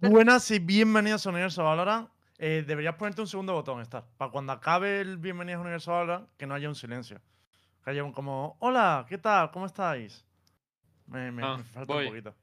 Buenas y bienvenidos a Universo Valorant. Eh, deberías ponerte un segundo botón, Star, para cuando acabe el bienvenidos a Universo Valorant, que no haya un silencio. Que haya un como, hola, ¿qué tal? ¿Cómo estáis? Me, me- Ah, me falta voy. un poquito.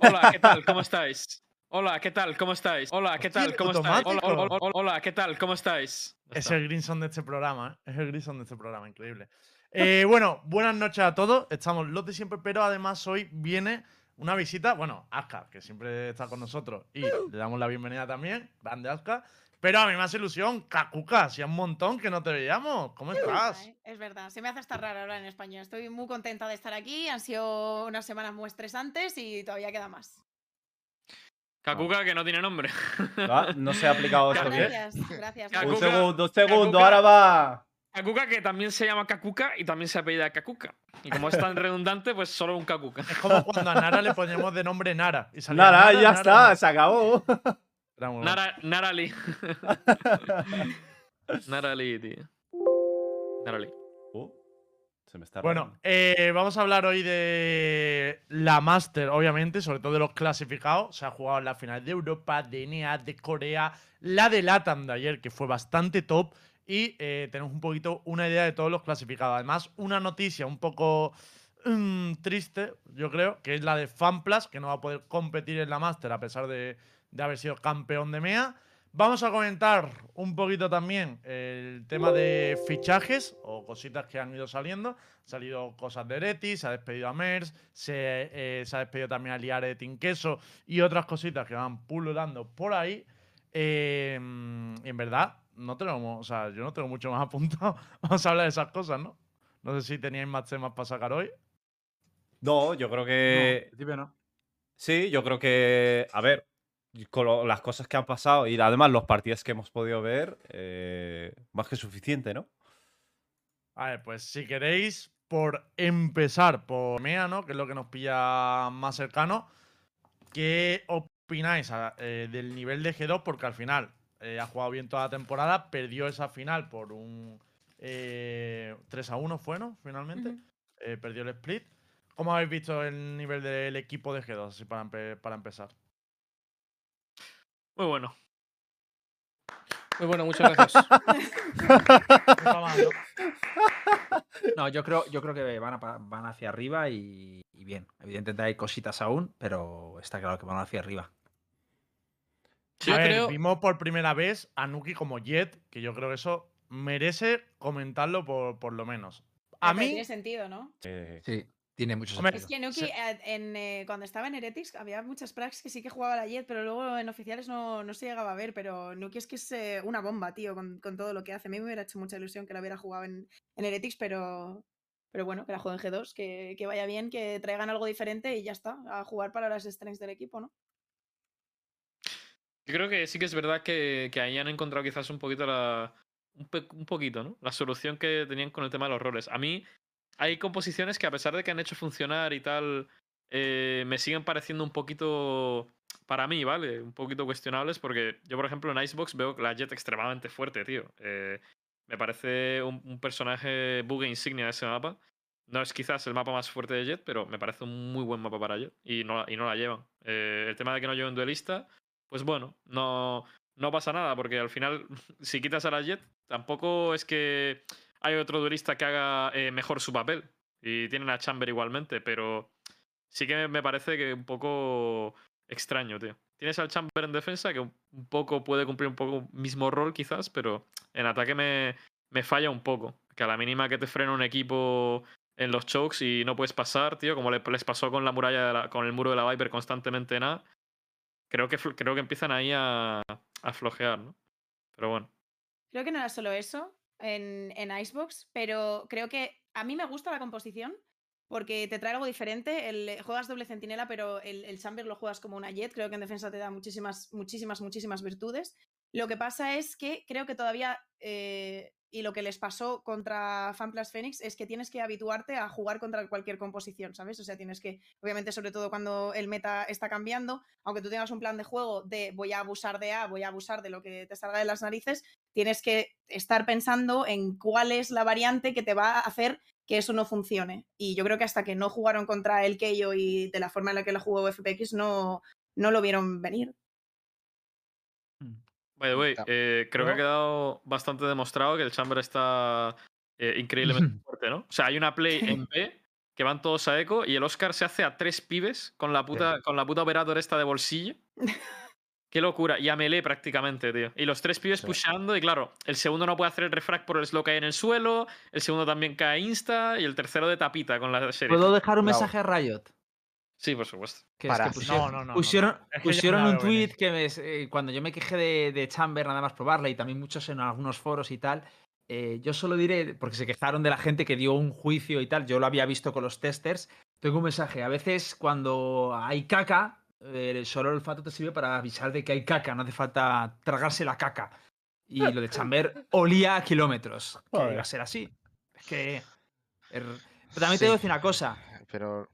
Hola, ¿qué tal? ¿Cómo estáis? Hola, ¿qué tal? ¿Cómo estáis? Hola, ¿qué tal? ¿Cómo estáis? Hola, automático. hola, hola, hola, ¿qué tal? ¿Cómo estáis? Es el Grinson de este programa, ¿eh? Es el Grinson de este programa, increíble. Eh, bueno, buenas noches a todos. Estamos los de siempre, pero además hoy viene una visita. Bueno, Aska, que siempre está con nosotros. Y le damos la bienvenida también. Grande Aska. Pero a mí me hace ilusión, Kakuka, hacía un montón que no te veíamos. ¿Cómo Es verdad, estás? ¿eh? Es verdad, se me hace estar raro hablar en español. Estoy muy contenta de estar aquí. Han sido unas semanas muy estresantes y todavía queda más. Kakuka que no tiene nombre. Ah, No se ha aplicado esto bien. Gracias, gracias. Kakuka- Un segundo, un segundo, Kakuka. ahora va. Kakuka que también se llama Kakuka y también se apellida Kakuka. Y como es tan redundante, pues solo un Kakuka. Es como cuando a Nara le ponemos de nombre Nara. Y Nada, Nara, ya Nara. está, se acabó. Era muy bueno. Nara. Narali, tío. Narali. Uh, se me está Bueno, eh, vamos a hablar hoy de la Master, obviamente, sobre todo de los clasificados. Se ha jugado en la final de Europa, de NEA, de Corea, la de LATAM de ayer, que fue bastante top. Y eh, tenemos un poquito una idea de todos los clasificados. Además, una noticia un poco mm, triste, yo creo, que es la de FanPlus, que no va a poder competir en la Master a pesar de, de haber sido campeón de MEA. Vamos a comentar un poquito también el tema de fichajes o cositas que han ido saliendo. Han salido cosas de Ereti, se ha despedido a Mers, se, eh, se ha despedido también a Liare de Tinqueso y otras cositas que van pululando por ahí. Eh, en verdad, no tenemos, o sea, yo no tengo mucho más apuntado. Vamos a hablar de esas cosas, ¿no? No sé si teníais más temas para sacar hoy. No, yo creo No, que. en principio no. Sí, yo creo que. A ver, con lo- las cosas que han pasado y además los partidos que hemos podido ver, eh, más que suficiente, ¿no? A ver, pues si queréis, por empezar por MEA, ¿no? Que es lo que nos pilla más cercano. ¿Qué opináis a- eh, del nivel de G2? Porque al final eh, ha jugado bien toda la temporada, perdió esa final por un eh, 3 a 1, ¿fue, no? Finalmente. Eh, perdió el split. ¿Cómo habéis visto el nivel del equipo de G2? Así para, empe- para empezar. Muy bueno. Muy bueno, muchas gracias. ¿no? Yo creo, yo creo que van, a van hacia arriba y, y bien. Evidentemente hay cositas aún, pero está claro que van hacia arriba. Yo a ver, creo- vimos por primera vez a Nuki como Jet, que yo creo que eso merece comentarlo por, por lo menos. A Pero mí, Tiene sentido, ¿no? Eh, Sí, tiene mucho Hombre, sentido. Es que Nuki, eh, en, eh, cuando estaba en Heretics, había muchas prax que sí que jugaba la Jet, pero luego en oficiales no, no se llegaba a ver. Pero Nuki es que es eh, una bomba, tío, con, con todo lo que hace. A mí me hubiera hecho mucha ilusión que la hubiera jugado en, en Heretics, pero, pero bueno, que la juegue en G2, que, que vaya bien, que traigan algo diferente y ya está, a jugar para las strengths del equipo, ¿no? Yo creo que sí que es verdad que, que ahí han encontrado quizás un poquito la. Un, pe- un poquito, ¿no? La solución que tenían con el tema de los roles. A mí hay composiciones que a pesar de que han hecho funcionar y tal, eh, me siguen pareciendo un poquito. Para mí, ¿vale? Un poquito cuestionables porque yo, por ejemplo, en Icebox veo la Jet extremadamente fuerte, tío. Eh, me parece un, personaje bugue insignia de ese mapa. No es quizás el mapa más fuerte de Jet, pero me parece un muy buen mapa para Jet. Y no, y no la llevan. Eh, el tema de que no lleven duelista, pues bueno, no, no pasa nada, porque al final, si quitas a la Jet, tampoco es que hay otro duelista que haga eh, mejor su papel. Y tienen a Chamber igualmente, pero sí que me parece que un poco extraño, tío. Tienes al Chamber en defensa, que un poco puede cumplir un poco mismo rol quizás, pero en ataque me, me falla un poco. Que a la mínima que te frena un equipo en los chokes y no puedes pasar, tío, como le- les pasó con la muralla, de la- con el muro de la Viper constantemente nada, creo que, creo que empiezan ahí a, a flojear, ¿no? Pero bueno. Creo que no era solo eso en, en Icebox, pero creo que a mí me gusta la composición porque te trae algo diferente. El, juegas doble centinela, pero el, el Chamber lo juegas como una jet. Creo que en defensa te da muchísimas, muchísimas, muchísimas virtudes. Lo que pasa es que creo que todavía, eh, y lo que les pasó contra FanPlus Phoenix, es que tienes que habituarte a jugar contra cualquier composición, ¿sabes? O sea, tienes que, obviamente, sobre todo cuando el meta está cambiando, aunque tú tengas un plan de juego de voy a abusar de A, voy a abusar de lo que te salga de las narices, tienes que estar pensando en cuál es la variante que te va a hacer que eso no funcione. Y yo creo que hasta que no jugaron contra el Keio y de la forma en la que lo jugó FPX no, no lo vieron venir. By the way, eh, creo que ha quedado bastante demostrado que el Chamber está eh, increíblemente fuerte, ¿no? O sea, hay una play en B que van todos a eco y el Oscar se hace a tres pibes con la puta, con la puta operator esta de bolsillo. Qué locura. Y a melee prácticamente, tío. Y los tres pibes Sí. pusheando. Y claro, el segundo no puede hacer el refrag por el slow que hay en el suelo. El segundo también cae insta. Y el tercero de tapita con la serie. ¿Puedo dejar un Bravo. mensaje a Riot? Sí, por supuesto. Que Para. es que pusieron, No, no, no, pusieron, un tweet que me- eh, cuando yo me quejé de, de Chamber nada más probarla y también muchos en algunos foros y tal, eh, yo solo diré, porque se quejaron de la gente que dio un juicio y tal, yo lo había visto con los testers, tengo un mensaje, a veces cuando hay caca, eh, solo el olfato te sirve para avisar de que hay caca, no hace falta tragarse la caca. Y lo de Chamber olía a kilómetros, que iba a ser así. Es que... er- Pero también te voy a decir una cosa. Pero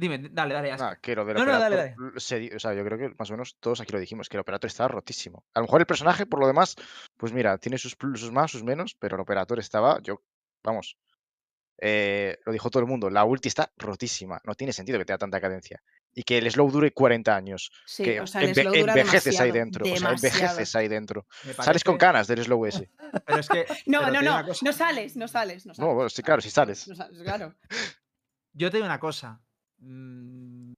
Dime, dale, dale. Nada, que lo del No, no, dale, se di- o sea, yo creo que más o menos todos aquí lo dijimos, que el Operator estaba rotísimo. A lo mejor el personaje, por lo demás, pues mira, tiene sus plus, sus más, sus menos, pero el Operator estaba, yo, vamos, eh, lo dijo todo el mundo, la ulti está rotísima, no tiene sentido que tenga tanta cadencia. Y que el slow dure 40 años. Sí, que o sea, el enve- slow dura envejeces ahí demasiado, dentro. O sea, envejeces ahí dentro. Sales con canas del slow ese. Pero es que. No, pero no, no, no sales, no sales, no sales. No, bueno, sí, claro, si sales. No sales, claro. Yo te digo una cosa. Mm,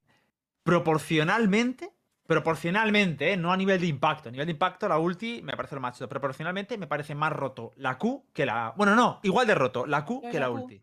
proporcionalmente. Proporcionalmente, ¿eh? no a nivel de impacto. A nivel de impacto, la ulti me parece lo más chido. Proporcionalmente me parece más roto la Q que la. Bueno, no, igual de roto la Q ¿Qué es que la la Q? ulti.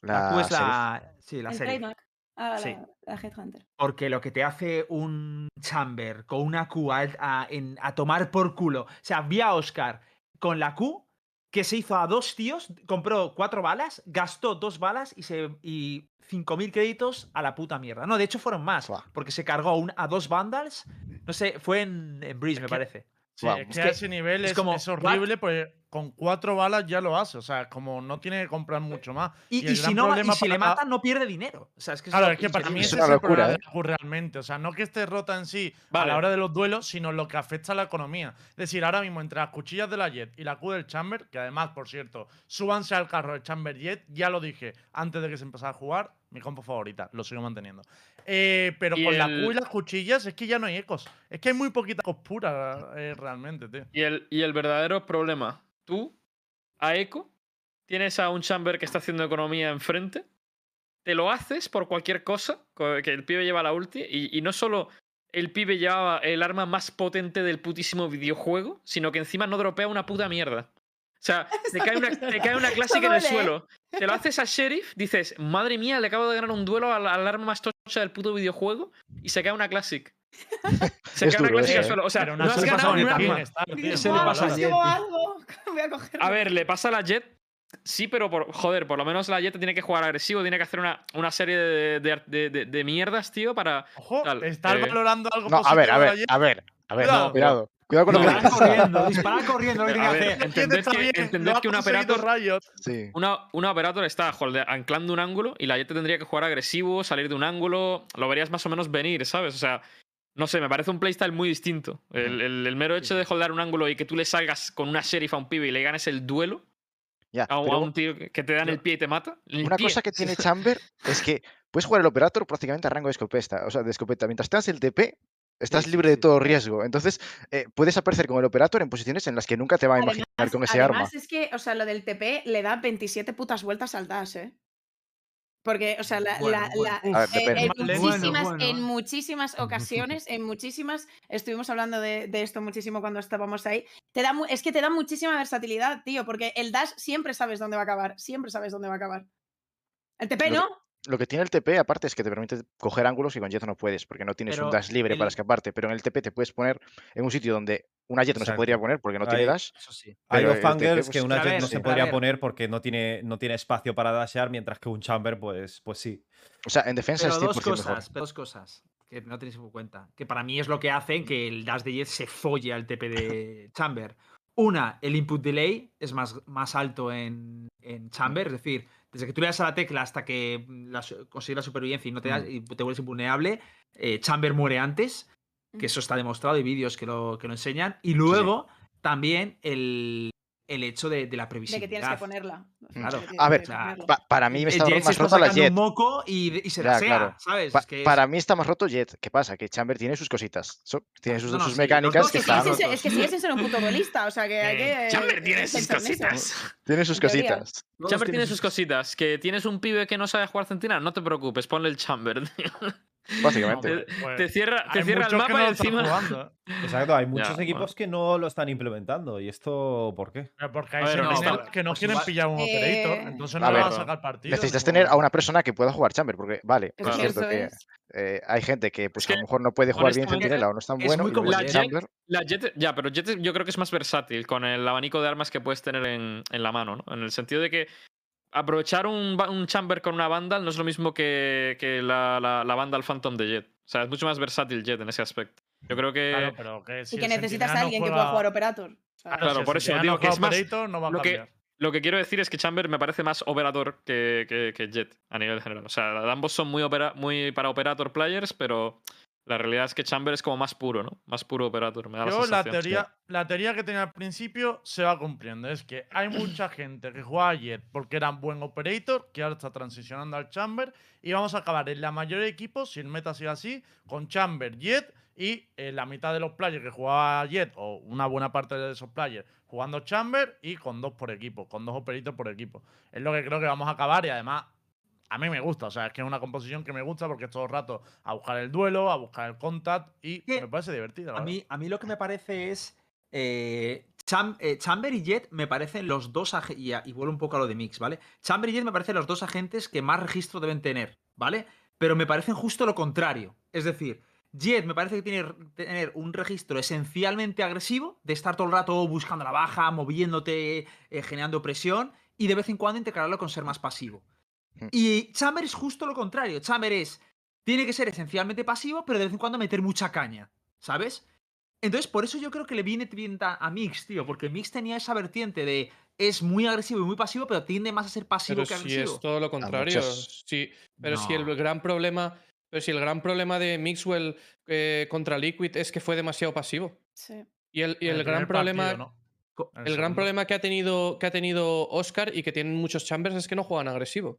La, Q es la. Sí, la el serie. trademark. Ah, Sí. la, la Headhunter. Porque lo que te hace un chamber con una Q a, a- en- a tomar por culo. O sea, vi a Oscar con la Q que se hizo a dos tíos, compró cuatro balas, gastó dos balas y, se, y 5.000 créditos a la puta mierda. No, de hecho fueron más, porque se cargó a, un- a dos vandals. No sé, fue en, en Breeze, Es me que- parece. Sí, es que es a ese nivel es es, como, es ¿what? horrible, pues con cuatro balas ya lo hace. O sea, como no tiene que comprar mucho más. Y, Y el y si, no, y si le matan, no pierde dinero. O sea, es que Claro, es que para mí Es una locura, Q realmente. O sea, no que esté rota en sí a la hora de los duelos, sino lo que afecta a la economía. Es decir, ahora mismo entre las cuchillas de la Jet y la Q del Chamber, que además, por cierto, súbanse al carro del Chamber Jet, ya lo dije antes de que se empezara a jugar, mi compo favorita, lo sigo manteniendo. Eh, pero Y con la Q y las cuchillas es que ya no hay ecos. Es que hay muy poquita ecos pura eh, realmente, tío. Y el, y el verdadero problema, tú, a Eco, tienes a un chamber que está haciendo economía enfrente, te lo haces por cualquier cosa, co- que el pibe lleva la ulti, y, y no solo el pibe llevaba el arma más potente del putísimo videojuego, sino que encima no dropea una puta mierda. O sea, te cae una, te cae una clásica en el ¿eh? suelo. Te lo haces a Sheriff, dices, madre mía, le acabo de ganar un duelo al, al arma más tocha del puto videojuego, y se cae una classic. Se Es cae una classic eso, al ¿eh? suelo. O sea, Pero no has se ganado ni a arma. Eso le pasa a Jet, a. A ver, le pasa a la Jet. Sí, pero por, joder, por lo menos la Jet tiene que jugar agresivo, tiene que hacer una, una serie de, de- de- de- de mierdas, tío, para. Ojo, Tal, estás eh, valorando algo No, a ver, a ver, Jet. a ver, a ver, Cuidado. cuidado. Cuidado con lo No, que Disparar dices. corriendo, disparar corriendo, lo que A ver, entended que- bien, entended lo ha que un operator- Riot. Sí. Una, una operator está holde- anclando un ángulo y la Jet tendría que jugar agresivo, salir de un ángulo. Lo verías más o menos venir, ¿sabes? O sea, no sé, me parece un playstyle muy distinto. El, el- el mero hecho de holdear un ángulo y que tú le salgas con una sheriff a un pibe y le ganes el duelo Ya, a, un- a un tío que te da en el pie y te mata. una pie. cosa que tiene Chamber es que puedes jugar el Operator prácticamente a rango de escopeta. O sea, de escopeta. Mientras tengas el TP, estás libre de todo riesgo. Entonces, eh, puedes aparecer con el Operator en posiciones en las que nunca te va a imaginar Además, con ese arma. además es que, o sea, lo del TP le da 27 putas vueltas al dash, ¿eh? Porque, o sea, la, Bueno, la- bueno. la- A ver, eh, depende. en, muchísimas, bueno. en muchísimas ocasiones, en muchísimas, estuvimos hablando de, de esto muchísimo cuando estábamos ahí, te da, mu- es que te da muchísima versatilidad, tío, porque el dash siempre sabes dónde va a acabar, siempre sabes dónde va a acabar. El TP no, Lo que tiene el TP, aparte, es que te permite coger ángulos que con Jet no puedes, porque no tienes Pero un dash libre para escaparte. Pero en el TP te puedes poner en un sitio donde una Jet no se podría poner porque no tiene dash. Eso sí. Hay TP, fangirls que pues, una Jet no se podría poner porque no tiene, no tiene espacio para dashear, mientras que un chamber, pues, pues sí. O sea, en defensa Pero es dos 100% cosas, mejor. pero dos cosas que no tenéis en cuenta. Que para mí es lo que hace que el dash de Jet se folle al TP de Chamber. Una, el input delay es más, más alto en, en Chamber, es decir, desde que tú le das a la tecla hasta que mm, la consigues la supervivencia y no te, das- y te vuelves invulnerable, eh, Chamber muere antes, que eso está demostrado, hay vídeos que lo, que lo enseñan. Y luego también el, el hecho de, de la de previsibilidad. que tienes que ponerla. Claro. Tiene A ver. Pa- para mí me está Jet más rota la Jet. un moco y, y se la Ya, sea, claro. ¿sabes? Pa- Es que es- Para mí está más roto Jet. ¿Qué pasa? Que Chamber tiene sus cositas. So- tiene sus, No, no, sus sí, los mecánicas que Es que, están ser- es que sigue sin ser un puto duelista, o sea que hay Eh, que. Chamber tiene sus cositas. Tiene sus cositas. Chamber tiene sus cositas. Que tienes un pibe que no sabe jugar centinela, no te preocupes, ponle el Chamber. Básicamente. No, pues- pues te cierra, te hay cierra el mapa no encima. jugando, ¿eh? Exacto, hay muchos Ya, equipos bueno. que no lo están implementando. ¿Y esto por qué? Pero Porque hay A ver, honesta- que no pues quieren igual- pillar un Eh, operator, entonces a no le ver, van a sacar partido. Necesitas tener a una persona que pueda jugar Chamber, porque vale, Es es Claro. que cierto que eh, hay gente que pues que, a lo mejor no puede jugar bien Centinela o no es tan es bueno. muy La el Jet- Chamber, La Jet, ya, pero Jet yo creo que es más versátil con el abanico de armas que puedes tener en, en la mano, ¿no? En el sentido de que aprovechar un, un Chamber con una Vandal no es lo mismo que, que la, la, la Vandal Phantom de Jet. O sea, es mucho más versátil Jet en ese aspecto. Yo creo que. Claro, pero que si Y que necesitas a no alguien que pueda jugar Operator. Claro, si por eso digo no que es más operator, no va a lo que-. Lo que quiero decir es que Chamber me parece más Operator que, que, que Jet a nivel general. O sea, ambos son muy, opera- muy para Operator players, pero la realidad es que Chamber es como más puro, ¿no? Más puro Operator. Me da Yo la teoría, la teoría que tenía al principio se va cumpliendo. Es que hay mucha gente que juega a Jet porque era un buen operator, que ahora está transicionando al Chamber. Y vamos a acabar en la mayoría de equipos, si el meta sigue así, con Chamber, Jet y eh, la mitad de los players que jugaba Jet, o una buena parte de esos players, jugando Chamber y con dos por equipo, con dos operators por equipo. Es lo que creo que vamos a acabar y además a mí me gusta, o sea, es que es una composición que me gusta porque es todo el rato a buscar el duelo, a buscar el contact y me parece divertida. la A mí, a mí lo que me parece es. eh, Cham- eh, Chamber y Jet me parecen los dos y, y vuelvo un poco a lo de Mix, ¿vale? Chamber y Jet me parecen los dos agentes que más registro deben tener, ¿vale? Pero me parecen justo lo contrario. Es decir, Jet me parece que tiene tener un registro esencialmente agresivo, de estar todo el rato buscando la baja, moviéndote, eh, generando presión, y de vez en cuando integrarlo con ser más pasivo. Hmm. Y Chamber es justo lo contrario. Chamber es. Tiene que ser esencialmente pasivo, pero de vez en cuando meter mucha caña. ¿Sabes? Entonces, por eso yo creo que le viene bien a, a Mix, tío. Porque Mix tenía esa vertiente de. Es muy agresivo y muy pasivo, pero tiende más a ser pasivo Pero que si agresivo. es todo lo contrario. Sí, pero si el No. gran problema. Pero si el gran problema de Mixwell eh, contra Liquid es que fue demasiado pasivo. sí. Y el, y el gran problema. partido, ¿no? En El gran problema que ha tenido que ha tenido Oscar y que tienen muchos chambers es que no juegan agresivo.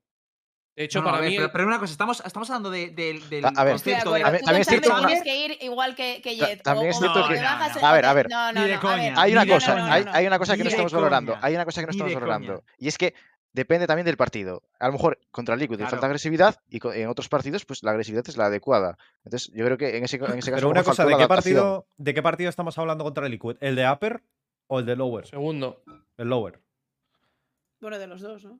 De hecho, No, para ver, mí. pero, el- pero una cosa, estamos, estamos hablando de, de- del A- a ver. De concepto de. acuerdo. También es cierto una- tienes que ir igual que, que Jet. también es cierto que- A ver, a ver. No, no, de. Hay una de cosa, no, no, hay, una cosa que no de estamos coña. valorando. Hay una cosa que no estamos de valorando. Y es que depende también del partido. A lo mejor contra Liquid le falta Claro. agresividad y en otros partidos, pues la agresividad es la adecuada. Entonces, yo creo que en ese, en ese caso. Pero una cosa, ¿de qué, partido, ¿de qué partido estamos hablando contra el Liquid? ¿El de Upper o el de Lower? Segundo. El Lower. Bueno, de los dos, ¿no?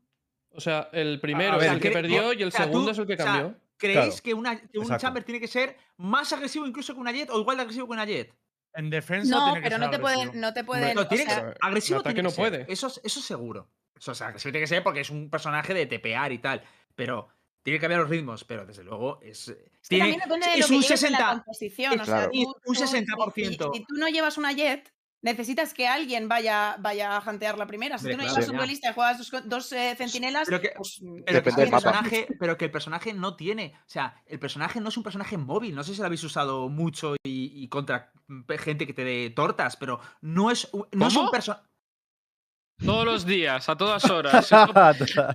O sea, el primero ver, es el que perdió y el o sea, tú- segundo es el que o sea, cambió. ¿Creéis Claro, que, una, que un exacto. Chamber tiene que ser más agresivo incluso que una Jet o igual de agresivo que una Jet? En defensa No, tiene que pero ser no te pueden, no te pueden. No, tiene que sea, agresivo. no ser. puede. Eso, es- eso seguro. Eso, o sea, agresivo tiene que ser porque es un personaje de tepear y tal. Pero tiene que cambiar los ritmos. Pero desde luego es. Es que tiene- es un lleves en la 60. composición. es O sea, claro. tú- Un tú- 60%. Si, si tú no llevas una jet, necesitas que alguien vaya, vaya a jantear la primera. Si tú no llevas un duelista y juegas dos, eh, centinelas, Pero que- pues, Pero que, Depende el del mapa. personaje, pero que el personaje no tiene. O sea, el personaje no es un personaje móvil. No sé si lo habéis usado mucho y, y contra gente que te dé tortas, pero no es, un- no es un personaje. Todos los días, a todas horas. top,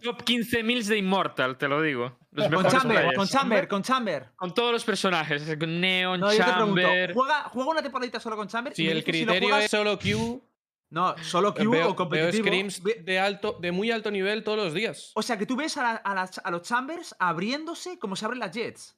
top 15.000 de Immortal, te lo digo. Los Con Chamber, players. con Chamber, con Chamber. Con todos los personajes. con Neon, No, yo te pregunto, Chamber. ¿juega, ¿juega una temporadita solo con Chamber? Y Si el criterio juegas- es solo Q, No, solo Q veo, o veo competitivo. scrims Ve- de, alto, de muy alto nivel todos los días. O sea, que tú ves a, la- a las- a los Chambers abriéndose como se abren las Jets.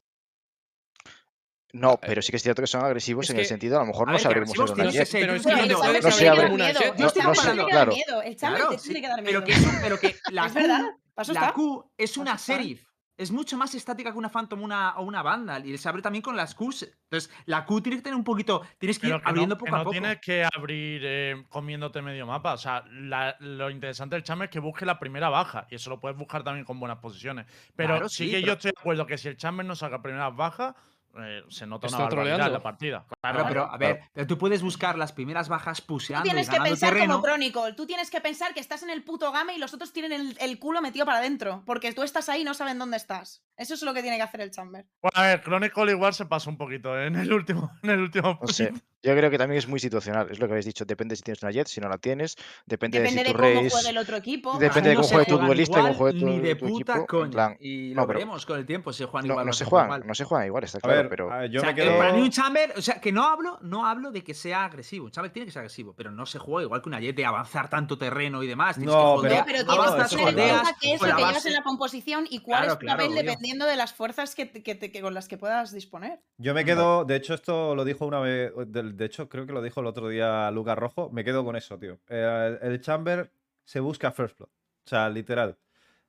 No, Eh, pero sí que es cierto que son agresivos es en el sentido, a lo mejor a no ver, ser una jet. Pero es que no no se abre. una jet. Dar claro. miedo. El Chamber Claro, te tiene que dar miedo. Pero que, es- pero que la Es Q, la está. Q es una Paso está. Serif. Es mucho más estática que una Phantom una, o una Vandal. Y se abre también con las Qs. Entonces, la Q tiene que tener un poquito. Tienes que ir que abriendo no, poco que a no poco. tienes que abrir eh, comiéndote medio mapa. O sea, la- lo interesante del Chamber es que busque la primera baja. Y eso lo puedes buscar también con buenas posiciones. Pero Claro, sí, sí, que pero- yo estoy de acuerdo que si el Chamber no saca primeras bajas, eh, se nota Está una barbaridad en troleando. la partida. Claro, pero a ver, pero tú puedes buscar las primeras bajas Tú puseando tienes y que pensar terreno. como Chronicle. Tú tienes que pensar que estás en el puto game y los otros tienen el, el culo metido para adentro. Porque tú estás ahí y no saben dónde estás. Eso es lo que tiene que hacer el Chamber. Bueno, a ver, Chronicle igual se pasó un poquito ¿eh? en el último, en el último No sé. Yo creo que también es muy situacional. Es lo que habéis dicho. Depende si tienes una Jet, si no la tienes. Depende, Depende de de si tu cómo juegue el otro equipo. Depende de no cómo juegue tu duelista y cómo igual juegue tu- Ni de tu puta equipo, coña. plan, y no, lo pero- veremos con el tiempo si juegan No, igual no se juegan igual. no se juegan igual, está claro, ver, pero a- yo O sea, me eh, quedo. para mí un Chamber, o sea, que no hablo, no hablo de que sea agresivo. Un Chamber tiene que ser agresivo, pero no se juega igual que una Jet de avanzar tanto terreno y demás. Tienes No, que pero- No, holdear, pero Ah, tienes que tener en cuenta que con la te llevas en la composición y cuál Claro, es tu claro, papel dependiendo de las fuerzas que, que que con las que puedas disponer. Yo me quedo, de hecho, esto lo dijo una vez, de, de hecho, creo que lo dijo el otro día Lucas Rojo. Me quedo con eso, tío. Eh, el, el Chamber se busca First Blood. O sea, literal.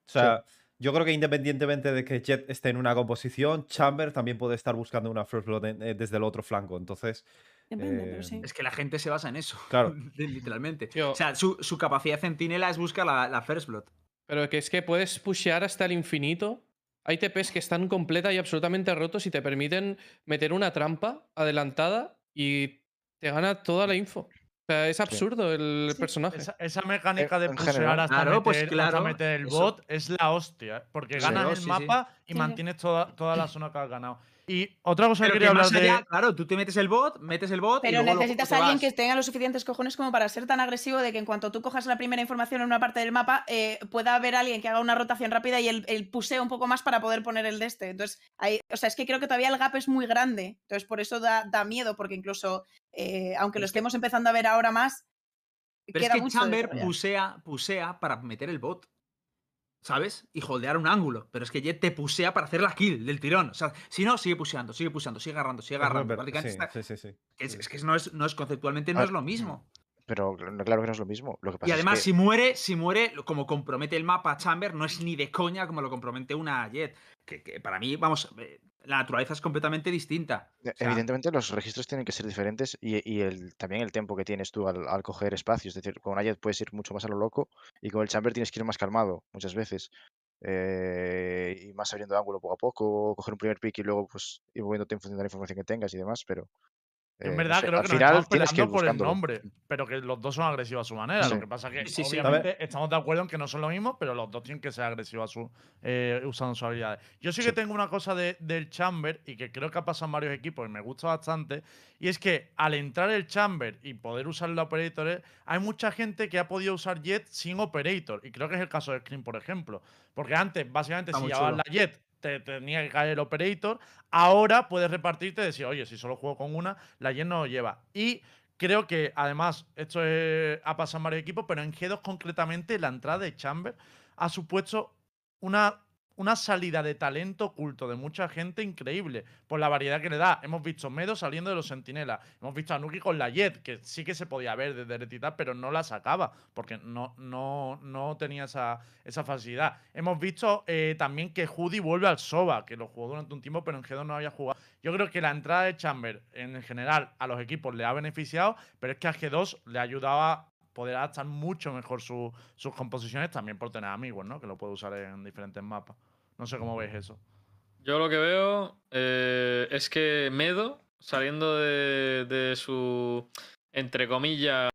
O sea, yo creo que independientemente de que Jet esté en una composición, Chamber también puede estar buscando una First Blood en- eh, desde el otro flanco. Entonces, Depende, Eh, pero sí. Es que la gente se basa en eso. Claro. Literalmente. O sea, su, su capacidad centinela es buscar la, la First Blood. Pero que es que puedes pushear hasta el infinito. Hay TPs que están completa y absolutamente rotos y te permiten meter una trampa adelantada y te gana toda la info. Sea, es absurdo el Sí, personaje. Esa, esa mecánica de general. hasta, Claro, meter, pues hasta meter el eso. bot es la hostia, ¿eh? porque ganas el sí, sí. mapa y Sí. mantienes toda, toda la zona que has ganado. Y otra cosa Pero que que quería hablar más allá, de. claro, tú te metes el bot, metes el bot. y Pero luego necesitas a alguien vas. que tenga los suficientes cojones como para ser tan agresivo de que en cuanto tú cojas la primera información en una parte del mapa, eh, pueda haber alguien que haga una rotación rápida y el, el pusee un poco más para poder poner el de este. Entonces, ahí, o sea, es que creo que todavía el gap es muy grande. Entonces, por eso da, da miedo, porque incluso, eh, aunque lo estemos empezando a ver ahora más, Pero queda es que mucho Chamber pusea, pusea para meter el bot. ¿Sabes? Y holdear un ángulo. Pero es que Jet te pusea para hacer la kill del tirón. O sea, si no, sigue puseando, sigue puseando, sigue agarrando, sigue agarrando. sí, está- sí, sí, sí. Es, es que no es, no es conceptualmente no Ah, es lo mismo. Pero cl- claro que no es lo mismo. Lo que pasa Y además, es si muere, si muere, como compromete el mapa Chamber, no es ni de coña como lo compromete una Jet. Que, que para mí, vamos, eh, la naturaleza es completamente distinta. O sea, evidentemente, los registros tienen que ser diferentes y, y el, también el tiempo que tienes tú al, al coger espacio. Es decir, con Jet puedes ir mucho más a lo loco y con el Chamber tienes que ir más calmado muchas veces. eh, y más abriendo ángulo poco a poco, coger un primer pick y luego pues ir moviéndote en función de la información que tengas y demás, pero. En eh, verdad, creo al que nos final estamos que ir peleando por el nombre, pero que los dos son agresivos a su manera. Sí. Lo que pasa es que, Sí, sí, sí. obviamente, estamos de acuerdo en que no son lo mismo, pero los dos tienen que ser agresivos a su, eh, usando sus habilidades. Yo sí que tengo una cosa de- del Chamber y que creo que ha pasado en varios equipos y me gusta bastante, y es que al entrar el Chamber y poder usar el Operator, hay mucha gente que ha podido usar Jet sin Operator, y creo que es el caso de Scream, por ejemplo. Porque antes, básicamente, Está si llevabas chulo. la Jet, te tenía que caer el Operator. Ahora puedes repartirte y decir, oye, si solo juego con una, la Jet no lo lleva. Y creo que, además, esto es- ha pasado en varios equipos, pero en G2 concretamente, la entrada de Chamber ha supuesto una, una salida de talento oculto de mucha gente increíble por la variedad que le da. Hemos visto Medo saliendo de los Sentinelas, hemos visto a Nuki con la Jet, que sí que se podía ver desde Retita, pero no la sacaba porque no, no, no tenía esa, esa facilidad. Hemos visto eh, también que Judy vuelve al Soba, que lo jugó durante un tiempo, pero en G2 no había jugado. Yo creo que la entrada de Chamber en general a los equipos le ha beneficiado, pero es que a G2 le ayudaba poder adaptar mucho mejor su- sus composiciones también por tener amigos, ¿no? Que lo puede usar en diferentes mapas. No sé cómo veis eso. Yo lo que veo eh, es que Medo, saliendo de, de su, entre comillas,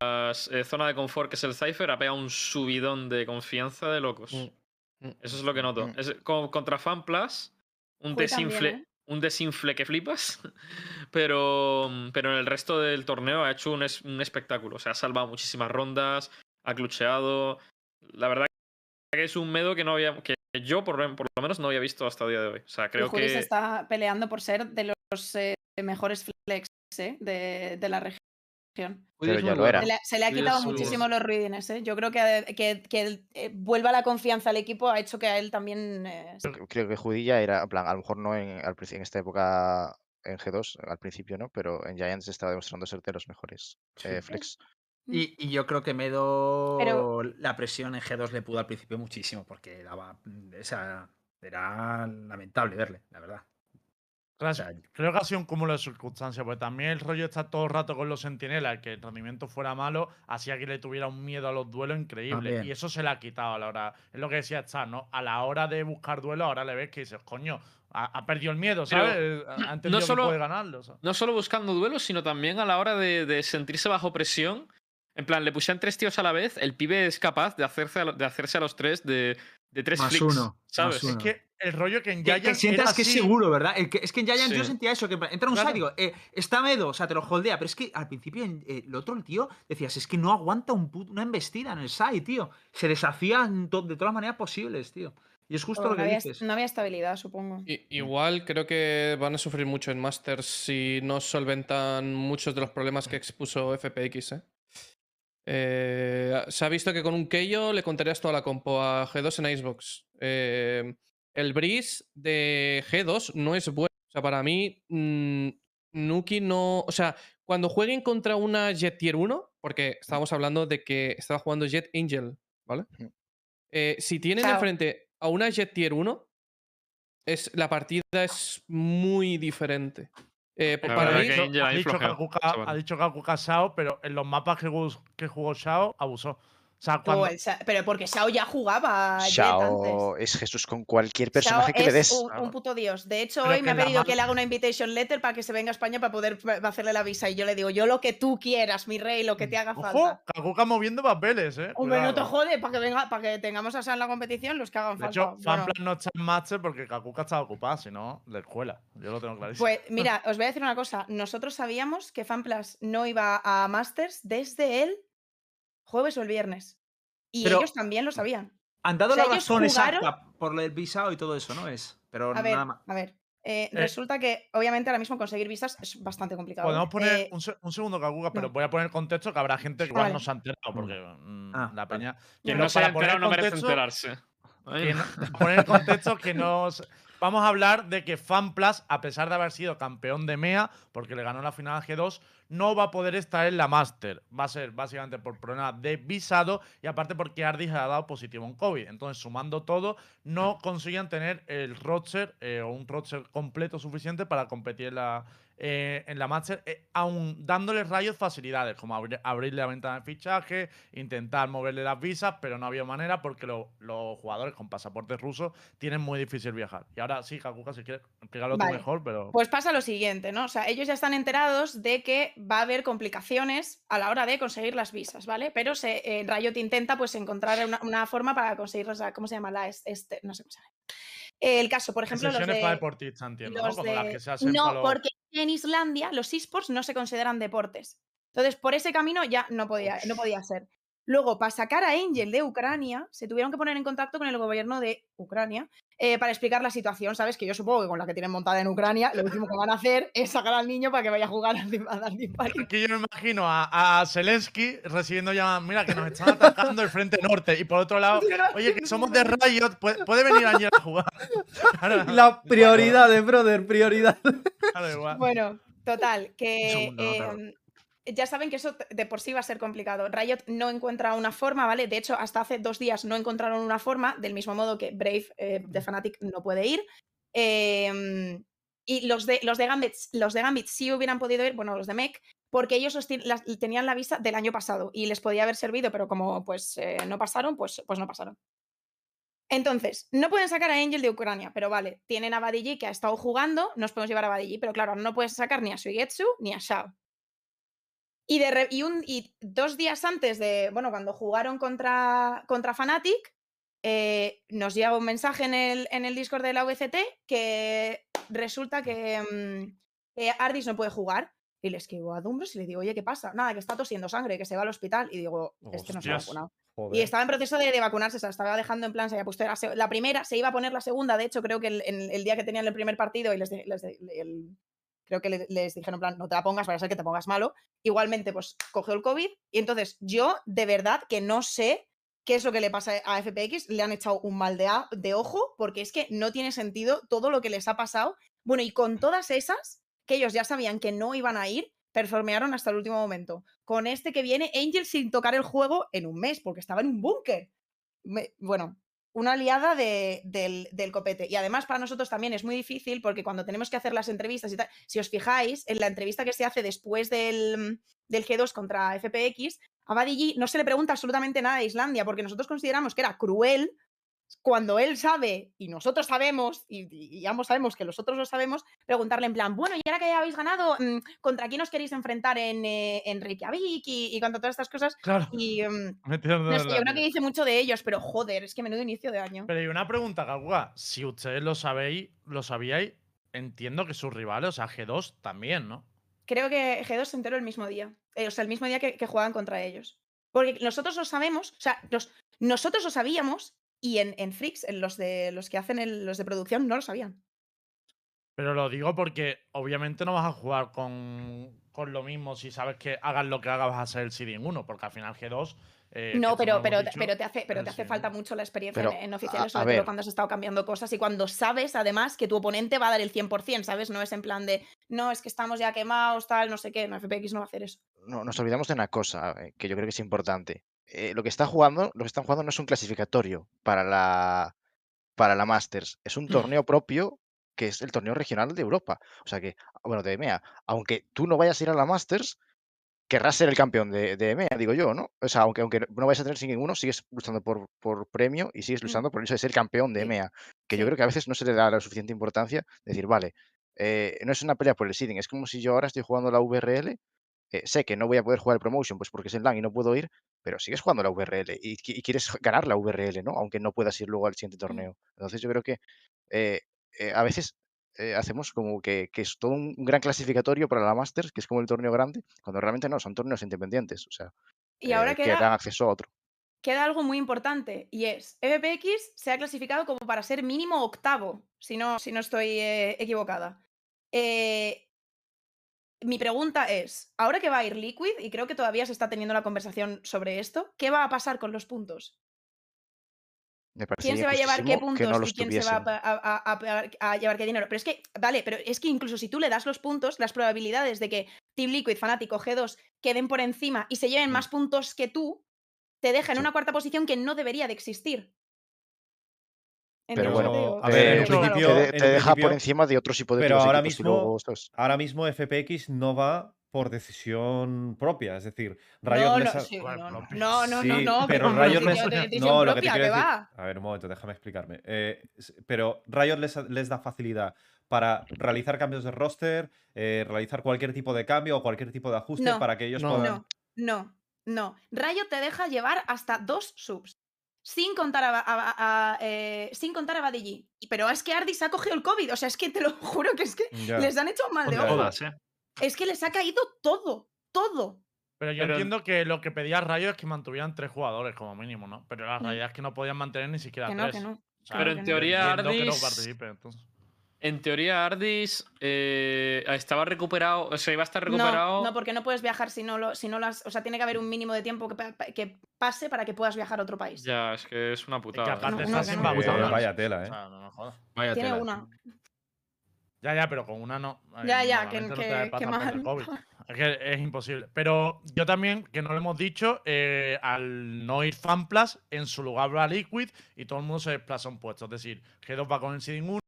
eh, zona de confort que es el Cypher, ha pegado un subidón de confianza de locos. Mm. Mm. Eso es lo que noto. Mm. Es, co- contra FanPlus, un Fue también, desinfle, ¿eh? Un desinfle que flipas, pero, pero en el resto del torneo ha hecho un, es- un espectáculo. O sea, ha salvado muchísimas rondas, ha clucheado. La verdad que es un medo que no había, que yo por, lo- por lo menos no había visto hasta el día de hoy. O sea, creo que está peleando por ser de los eh, mejores flex eh, de, de la región. Judy Pero es ya muy lo era. Se le, se le ha quitado muchísimo los ruidines. ¿eh? Yo creo que, que, eh, vuelva la confianza al equipo ha hecho que a él también. eh, Creo- que Judilla era, en plan, a lo mejor no en, esta época en G2, al principio, ¿no? Pero en Giants estaba demostrando ser de los mejores eh, flex. Y, y yo creo que Medo Pero- la presión en G2 le pudo al principio muchísimo porque daba mm, esa era lamentable verle, la verdad. Creo que ha sido un cúmulo de circunstancias, porque también el rollo está todo el rato con los sentinelas, que el rendimiento fuera malo, hacía que le tuviera un miedo a los duelos increíble. También. Y eso se le ha quitado a la hora. Es lo que decía Chad, ¿no? A la hora de buscar duelos, ahora le ves que dices, coño, ha, ha perdido el miedo, Pero ¿sabes? Ha entendido solo- que puede ganarlo. ¿sabes? No solo buscando duelos, sino también a la hora de, de sentirse bajo presión. En plan, le pusieron tres tíos a la vez, el pibe es capaz de hacerse a, de hacerse a los tres de, de tres Más flicks, uno, más ¿sabes? uno. Es que el rollo que en Que, Giants que sientas que es seguro, ¿verdad? El que- es que en Giants yo sentía eso, que entra un Claro. side y digo, eh, está Medo, o sea, te lo holdea, pero es que al principio en- eh, el otro, el tío, decías, es que no aguanta un put- una embestida en el side, tío. Se deshacía to- de todas las maneras posibles, tío. Y es justo O lo no, que había, dices. no había estabilidad, supongo. Igual creo que van a sufrir mucho en Masters si no solventan muchos de los problemas que expuso FPX. ¿eh? Eh, se ha visto que con un Keio le contarías toda la compo a G2 en Icebox. Eh, el Breeze de G2 no es bueno. O sea, para mí, mm, Nuki no. O sea, cuando jueguen contra una Jet Tier 1, porque estábamos hablando de que estaba jugando Jet Angel, ¿vale? Eh, si tienen Chao. enfrente a una Jet Tier 1, es, la partida es muy diferente. Eh, La para mí, ha dicho Akuka Shao, pero en los mapas que, jugó- que jugó Shao, abusó. O sea, cuando, el Sa- pero porque Shao ya jugaba Jet antes. Shao es Jesús con cualquier Shao personaje que le es des. Un, un Claro. puto dios. De hecho, Pero hoy me ha pedido que le haga una invitation letter para que se venga a España para poder hacerle la visa. Y yo le digo, yo lo que tú quieras, mi rey, lo que te haga Ojo, falta. Kakuka moviendo papeles, eh. Hombre, no te Cuidado. jode, para que venga, para que tengamos a Shao en la competición, los que hagan De falta. hecho, Bueno, Fanplan no está en Master porque Kakuka estaba ocupada, si no, de escuela. Yo lo tengo clarísimo. pues mira, os voy a decir una cosa. Nosotros sabíamos que FanPlus no iba a Masters desde el jueves o el viernes. Y Pero- ellos también lo sabían. Han dado O sea, la razón jugaron- exacta por el visado y todo eso, ¿no? Es. Pero A ver, nada más. a ver. eh, resulta que, obviamente, ahora mismo conseguir visas es bastante complicado. Podemos poner Eh, un, se- un segundo Kakuka, pero no. voy a poner contexto que habrá gente que igual Vale. no se ha enterado porque mm, Ah, la peña. Quien Pero no se poner enterado no merece enterarse. que no- poner contexto que nos. Vamos a hablar de que FanPlus, a pesar de haber sido campeón de MEA, porque le ganó la final a G2, no va a poder estar en la Master. Va a ser básicamente por problemas de visado y aparte porque Ardis ha dado positivo en COVID. Entonces, sumando todo, no consiguen tener el roster eh, o un roster completo suficiente para competir en la, eh, en la Master, eh, aún dándole rayos facilidades, como abri- abrirle la ventana de fichaje, intentar moverle las visas, pero no había manera porque lo- los jugadores con pasaportes rusos tienen muy difícil viajar. Y ahora sí, Kakuka, si quieres explicarlo tú mejor, pero. Pues pasa lo siguiente, ¿no? O sea, ellos ya están enterados de que va a haber complicaciones a la hora de conseguir las visas, ¿vale? Pero se, eh, Riot intenta pues encontrar una, una forma para conseguir, ¿cómo se llama? La es- este, no sé cómo se llama. El caso, por ejemplo, los para de, deportistas, entiendo, ¿no? los Como las que se hacen para No, los- porque en Islandia los esports no se consideran deportes. Entonces, por ese camino ya no podía, no podía ser. Luego, para sacar a Angel de Ucrania, se tuvieron que poner en contacto con el gobierno de Ucrania eh, para explicar la situación, ¿sabes? Que yo supongo que con la que tienen montada en Ucrania, lo último que van a hacer es sacar al niño para que vaya a jugar al Dim Party. Aquí yo me imagino a, a Zelensky recibiendo llamadas, mira que nos están atacando el frente norte y por otro lado, oye que somos de Riot, puede, puede venir Ángel a jugar. Claro, La prioridad de brother, prioridad. claro, igual. Bueno, total, que segundo, no, claro. Ya saben que eso de por sí va a ser complicado. Riot no encuentra una forma, ¿vale? De hecho, hasta hace dos días no encontraron una forma, del mismo modo que Brave eh, de Fnatic no puede ir. Em, y los de, los, de Gambit, los de Gambit sí hubieran podido ir, bueno, los de MEC, porque ellos tenían la visa del año pasado y les podía haber servido, pero como pues eh, no pasaron, pues, pues no pasaron. Entonces, no pueden sacar a Angel de Ucrania, pero vale, tienen a Badiji que ha estado jugando, nos podemos llevar a Badiji, pero claro, no puedes sacar ni a Suigetsu ni a Shao. Y, de re- y, un, y dos días antes de, bueno, cuando jugaron contra, contra Fnatic, eh, nos llega un mensaje en el, en el Discord de la VCT que resulta que, mm, que Ardis no puede jugar. Y le escribo a Dumbros y le digo, oye, ¿qué pasa? Nada, que está tosiendo sangre, que se va al hospital. Y digo, este no se ha vacunado. Y estaba en proceso de, de vacunarse, se la estaba dejando en plan, se había puesto la, primera, se iba a poner la segunda, de hecho creo que el, el día que tenían el primer partido y les, el- creo que le- les dijeron en plan, no te la pongas, para ser que te pongas malo, igualmente pues cogió el COVID y entonces yo de verdad que no sé qué es lo que le pasa a FPX, le han echado un mal de, a- de ojo porque es que no tiene sentido todo lo que les ha pasado. Bueno, y con todas esas, que ellos ya sabían que no iban a ir, performearon hasta el último momento. Con este que viene, Angel sin tocar el juego en un mes, porque estaba en un búnker. Bueno, una aliada de- del, copete. Y además para nosotros también es muy difícil porque cuando tenemos que hacer las entrevistas y tal, si os fijáis, en la entrevista que se hace después del, del G2 contra FPX, a G no se le pregunta absolutamente nada de Islandia porque nosotros consideramos que era cruel cuando él sabe y nosotros sabemos, y, ambos sabemos que los otros lo sabemos, preguntarle en plan, bueno, y ahora que ya habéis ganado, mm, ¿contra quién os queréis enfrentar en, eh, en Reykjavik y, y contra todas estas cosas? Claro. Y metiendo no sé, yo creo que dice mucho de ellos, pero joder, es que menudo inicio de año. Pero hay una pregunta, Gaguga. Si ustedes lo sabéis, lo sabíais, entiendo que sus rivales, o sea, G2 también, ¿no? Creo que G2 se enteró el mismo día, eh, o sea, el mismo día que, que juegan contra ellos. Porque nosotros lo sabemos, o sea, los- nosotros lo sabíamos y en, en Freaks, en los de los que hacen el- los de producción, no lo sabían. Pero lo digo porque obviamente no vas a jugar con, con lo mismo si sabes que hagas lo que hagas vas a ser el seeding 1, porque al final G2. eh, No, pero, pero, dicho, pero te hace, pero te hace falta mucho la experiencia Pero, en, en oficiales, a sobre todo ver. cuando has estado cambiando cosas y cuando sabes además que tu oponente va a dar el 100%, ¿sabes? No es en plan de, no, es que estamos ya quemados, tal, no sé qué, no, FPX no va a hacer eso. no, nos olvidamos de una cosa eh, que yo creo que es importante. Eh, lo que está jugando, lo que están jugando no es un clasificatorio para la para la Masters, es un torneo propio que es el torneo regional de Europa. O sea que, bueno, de EMEA, aunque tú no vayas a ir a la Masters, querrás ser el campeón de, de EMEA, digo yo, ¿no? O sea, aunque, aunque no vayas a tener sin ninguno, sigues luchando por, por premio y sigues Mm. luchando por el hecho de ser campeón de EMEA. Que yo creo que a veces no se le da la suficiente importancia. Decir, vale, eh, no es una pelea por el seeding, es como si yo ahora estoy jugando la VRL eh, sé que no voy a poder jugar el promotion, pues porque es en LAN y no puedo ir, pero sigues jugando la VRL y, qui- y quieres ganar la VRL, ¿no? Aunque no puedas ir luego al siguiente torneo. Entonces yo creo que eh, eh, a veces eh, hacemos como que, que es todo un gran clasificatorio para la Masters, que es como el torneo grande, cuando realmente no, son torneos independientes, o sea, Y ahora eh, que queda, dan acceso a otro. queda algo muy importante y es, FPX se ha clasificado como para ser mínimo octavo, si no, si no estoy equivocada. Eh, mi pregunta es, ahora que va a ir Liquid, y creo que todavía se está teniendo la conversación sobre esto, ¿qué va a pasar con los puntos? Me ¿Quién se va a llevar qué puntos no y quién se va a, llevar qué dinero? Pero es que, vale, pero es que incluso si tú le das los puntos, las probabilidades de que Team Liquid, Fanático, G2 queden por encima y se lleven Mm. más puntos que tú, te deja en Sí. una cuarta posición que no debería de existir. Pero ¿Entiendes bueno, a ver, en Claro. principio, te, de- en te deja por encima de otros hipotéticos Pero ahora luego mismo, ahora mismo FPX no va por decisión propia. Es decir, Riot No, no, ha- sí, Bueno, no, no, propio. no, no, Sí, no, no, pero Riot les- de No, lo que te propia, quiero ¿qué decir. va? A ver, un momento, déjame explicarme. Eh, pero Riot les, les da facilidad para realizar cambios de roster, eh, realizar cualquier tipo de cambio o cualquier tipo de ajuste No, para que ellos no. puedan. No, no, no. Riot te deja llevar hasta dos subs. Sin contar a, a- a- eh, sin contar a Badigi. Pero es que Ardis ha cogido el COVID. O sea, es que te lo juro que es que Ya. les han hecho un mal de ojo. Todas, ¿eh? Es que les ha caído todo. Todo. Pero yo Pero- entiendo que lo que pedía Rayo es que mantuvieran tres jugadores como mínimo, ¿no? Pero la Mm. realidad es que no podían mantener ni siquiera Que no, tres. que no. O sea, Pero en teoría que no Ardis- entonces. En teoría, Ardis eh, estaba recuperado, o sea, iba a estar recuperado. No, no, porque no puedes viajar si no lo, si no las. O sea, tiene que haber un mínimo de tiempo que, pa- pa- que pase para que puedas viajar a otro país. Ya, es que es una que putada. aparte No, está no, sin que no. vacunas. Eh, vaya tela, O ¿eh? sea, no me jodas. Vaya Tiene tela. una. Ya, ya, pero con una no. Eh, Ya, ya, que- que- que mal. Es que es imposible. Pero yo también, que no lo hemos dicho, eh, al no ir FanPlus, en su lugar va Liquid y todo el mundo se desplaza un puesto. Es decir, G2 va con el Seeding 1,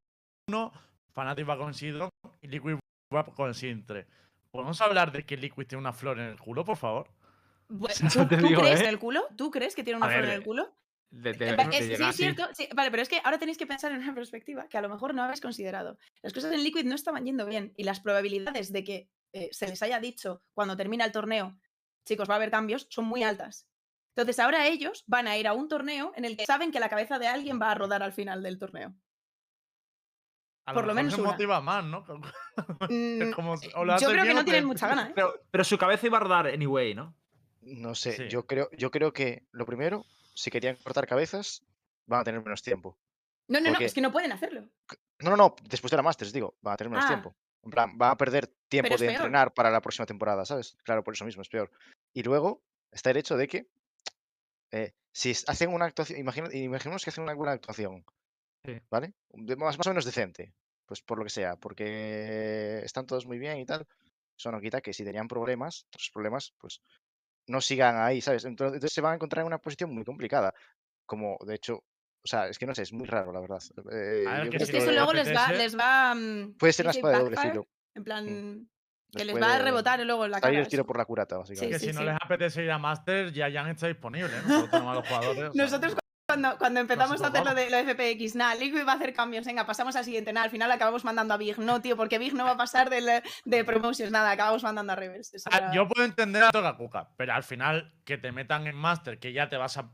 Fnatic va con el Seeding 2 y Liquid va con 3. ¿Podemos hablar de que Liquid tiene una flor en el culo, por favor? ¿Tú, te tú digo, crees ¿eh? en el culo? ¿Tú crees que tiene una A flor ver, en el culo? De, Eh, de- va- de es- sí, es cierto. sí, vale, pero es que ahora tenéis que pensar en una perspectiva que a lo mejor no habéis considerado. Las cosas en Liquid no estaban yendo bien y las probabilidades de que eh, se les haya dicho cuando termina el torneo, chicos, va a haber cambios, son muy altas. Entonces ahora ellos van a ir a un torneo en el que saben que la cabeza de alguien va a rodar al final del torneo. A Por lo menos se una. motiva más, ¿no? Mm, Es como o lo yo creo que no tienen mucha gana. ¿eh? Pero, pero su cabeza iba a rodar anyway, ¿no? No sé, Sí. yo creo, yo creo que lo primero, si querían cortar cabezas, van a tener menos tiempo. No, no, no, porque- es que no pueden hacerlo. No, no, no, después de la Masters, digo, van a tener menos Ah. tiempo. En plan, van a perder tiempo de peor. entrenar para la próxima temporada, ¿sabes? Claro, por eso mismo es peor. Y luego está el hecho de que eh, si hacen una actuación, imagina- imaginemos que hacen una buena actuación, Sí. ¿vale? De- más, más o menos decente, pues por lo que sea, porque están todos muy bien y tal. Eso no quita que si tenían problemas, otros problemas, pues no sigan ahí, ¿sabes? Entonces, entonces se van a encontrar en una posición muy complicada. Como de hecho O sea, es que no sé, es muy raro, la verdad. Eh, A ver, que Es que eso luego les va, les va. mm, Puede ser una dice espada de doble filo. En plan. Que Les les va a rebotar luego en la Salir cara. el tiro por la culata, básicamente. que sí, si no sí. les apetece ir a Master, ya ya está disponible, ¿no? Nosotros tenemos a los jugadores. o sea, Nosotros cuando, cuando empezamos a hacer lo de, lo de FPX, nada, Liquid va a hacer cambios, venga, pasamos al siguiente, nada, al final acabamos mandando a Big, no, tío, porque Big no va a pasar de promotions, nada, acabamos mandando a Rebels. eso Ah, era- Yo puedo entender a Tokakuka, pero al final que te metan en Master, que ya te vas a.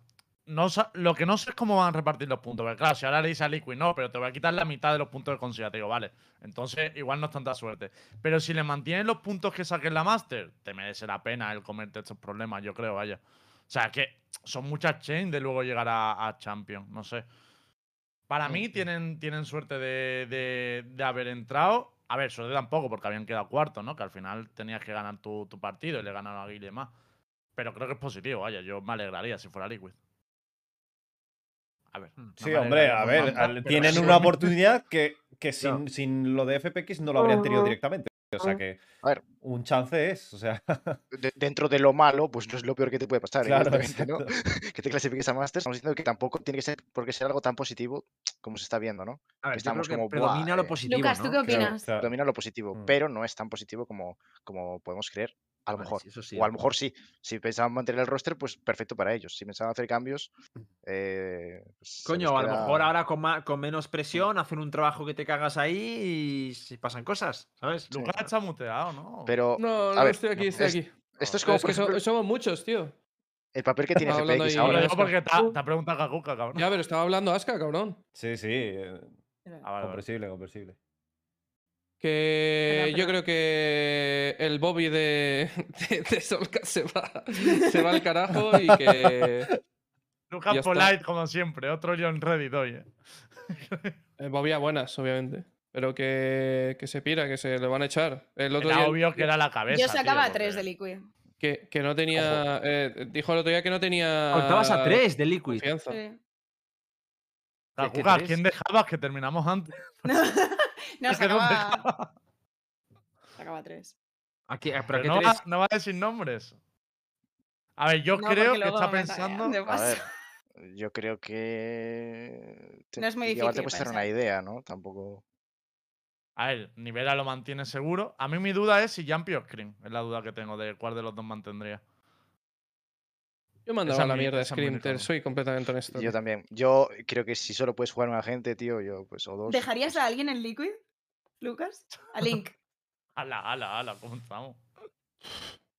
No, lo que no sé es cómo van a repartir los puntos. Porque claro, si ahora le dices a Liquid, no, pero te voy a quitar la mitad de los puntos de consiga. Te digo, vale. Entonces, igual no es tanta suerte. Pero si le mantienen los puntos que saques en la Master, te merece la pena el comerte estos problemas, yo creo, vaya. O sea, que son muchas chains de luego llegar a, a Champion, no sé. Para mí tienen, tienen suerte de, de- de haber entrado. A ver, suerte tampoco, porque habían quedado cuartos, ¿no? Que al final tenías que ganar tu, tu partido y le ganaron a Guille más. Pero creo que es positivo, vaya. Yo me alegraría si fuera Liquid. A ver. no Sí, hombre, a ver, tienen una oportunidad que, que sin, sin lo de FPX no lo habrían tenido directamente. O sea que A ver. un chance es, o sea, De- dentro de lo malo, pues no es lo peor que te puede pasar, Claro, que te clasifiques a Masters. Estamos diciendo que tampoco tiene que ser porque ser algo tan positivo como se está viendo, ¿no? A ver, Estamos que como, predomina "Buah, lo eh". positivo. Lucas, ¿tú qué opinas? Creo- claro. Domina lo positivo, Mm. pero no es tan positivo como, como podemos creer. A lo Vale, mejor. sí, eso sí, o a lo ¿no? mejor sí. Si pensaban mantener el roster, pues perfecto para ellos. Si pensaban hacer cambios, eh, pues Coño, a lo mejor ahora con, ma- con menos presión hacen un trabajo que te cagas ahí y si pasan cosas, ¿sabes? Lucas está muteado, ¿no? Pero No, a no ver, estoy aquí, no, estoy es- aquí. esto es como, es que so- somos muchos, tío. el papel que tiene ahí- ahora. Lo digo porque te, ha preguntado Kakuka, cabrón. Ya, pero estaba hablando Aska, cabrón. sí, sí, eh, Ah, vale, vale. comprensible, comprensible. Que yo creo que el Bobby de, de, de Solka se va, se va al carajo y que está. Polite, como siempre. Otro John Reddit hoy, eh. el Bobby a buenas, obviamente. Pero que, que se pira, que se le van a echar. El otro Era día obvio que era la cabeza. Yo sacaba tío, a 3 porque- de Liquid. que, que no tenía. eh, dijo el otro día que no tenía. Estabas a 3 de Liquid. confianza. Sí. ¿Qué- qué Kakuka, ¿a tres? quién dejabas que terminamos antes? No, Es que no sacaba. Sacaba 3. Aquí, ah, Pero pero ¿qué no, tres? va, no va a decir nombres. A ver, yo No, creo que está pensando. de A ver, yo creo que. No es muy igual te difícil puedes hacer una idea, ¿no? Tampoco. A ver, Nivera lo mantiene seguro. A mí mi duda es si Jumpy o Scream. Es la duda que tengo de cuál de los dos mantendría. Yo mandaba Esa a la mierda a Scream, soy completamente honesto. Yo también. Yo creo que si solo puedes jugar un agente, tío, yo, pues, o dos. ¿Dejarías a alguien en Liquid, Lucas? A Link. Ala, ala, ala, ¿cómo estamos?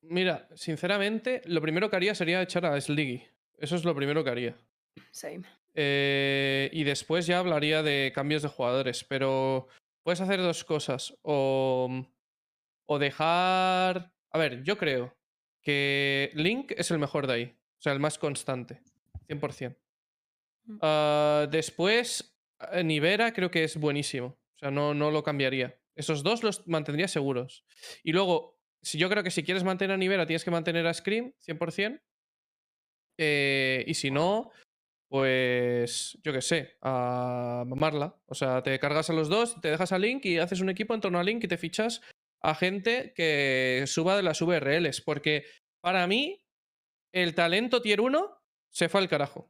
Mira, sinceramente, lo primero que haría sería echar a Sliggy. Eso es lo primero que haría. Same. Eh, y después ya hablaría de cambios de jugadores, pero puedes hacer dos cosas. O, o dejar... A ver, yo creo que Link es el mejor de ahí. O sea, el más constante. 100%. Mm. Ah, después, eh, Nivera creo que es buenísimo. O sea, no, no lo cambiaría. Esos dos los mantendría seguros. Y luego, si yo creo que si quieres mantener a Nivera, tienes que mantener a Scream 100%. Eh, y si no, pues yo qué sé, a mamarla. O sea, te cargas a los dos, te dejas a Link y haces un equipo en torno a Link y te fichas a gente que suba de las VRLs. Porque para mí, el talento tier 1 se fue al carajo.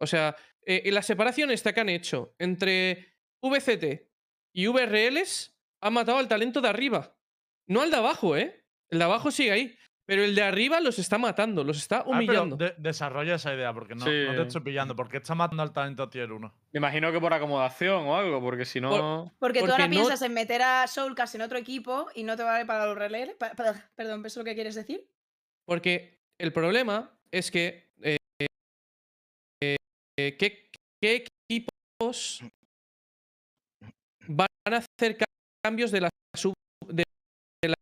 O sea, eh, la separación esta que han hecho entre VCT y VRLs ha matado al talento de arriba. No al de abajo, ¿eh? El de abajo sigue ahí. Pero el de arriba los está matando, los está Ah, pero humillando. de- desarrolla esa idea, porque no, no te estoy pillando. ¿Por qué está matando al talento tier 1? Me imagino que por acomodación o algo, porque si no. Porque, tú ahora no- piensas en meter a Soulcast en otro equipo y no te vale para los. Pa- pa- perdón, ¿eso es lo que quieres decir? Porque el problema es que. eh, eh, ¿qué, qué equipos van a hacer ca- cambios de las, de, de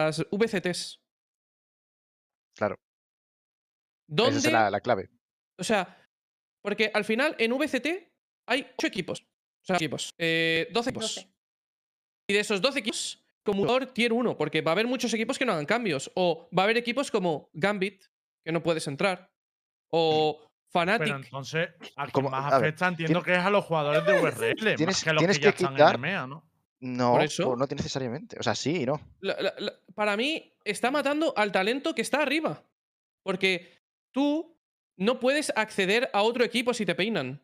las VCTs? Claro. ¿Dónde? Esa es la, la clave. O sea, porque al final en VCT hay 8 equipos. O sea, equipos. eh, 12 equipos. 12. Y de esos 12 equipos, como jugador tier 1, porque va a haber muchos equipos que no hagan cambios. O va a haber equipos como Gambit, que no puedes entrar. O Fnatic. Pero entonces, a quien Como- más a ver, afecta entiendo que es a los jugadores de VRL, tienes- más que a los tienes que ya que están quitar- en EMEA, ¿no? No, Por eso- o no necesariamente. O sea, sí y no. La- la- la- para mí, está matando al talento que está arriba. Porque tú no puedes acceder a otro equipo si te peinan.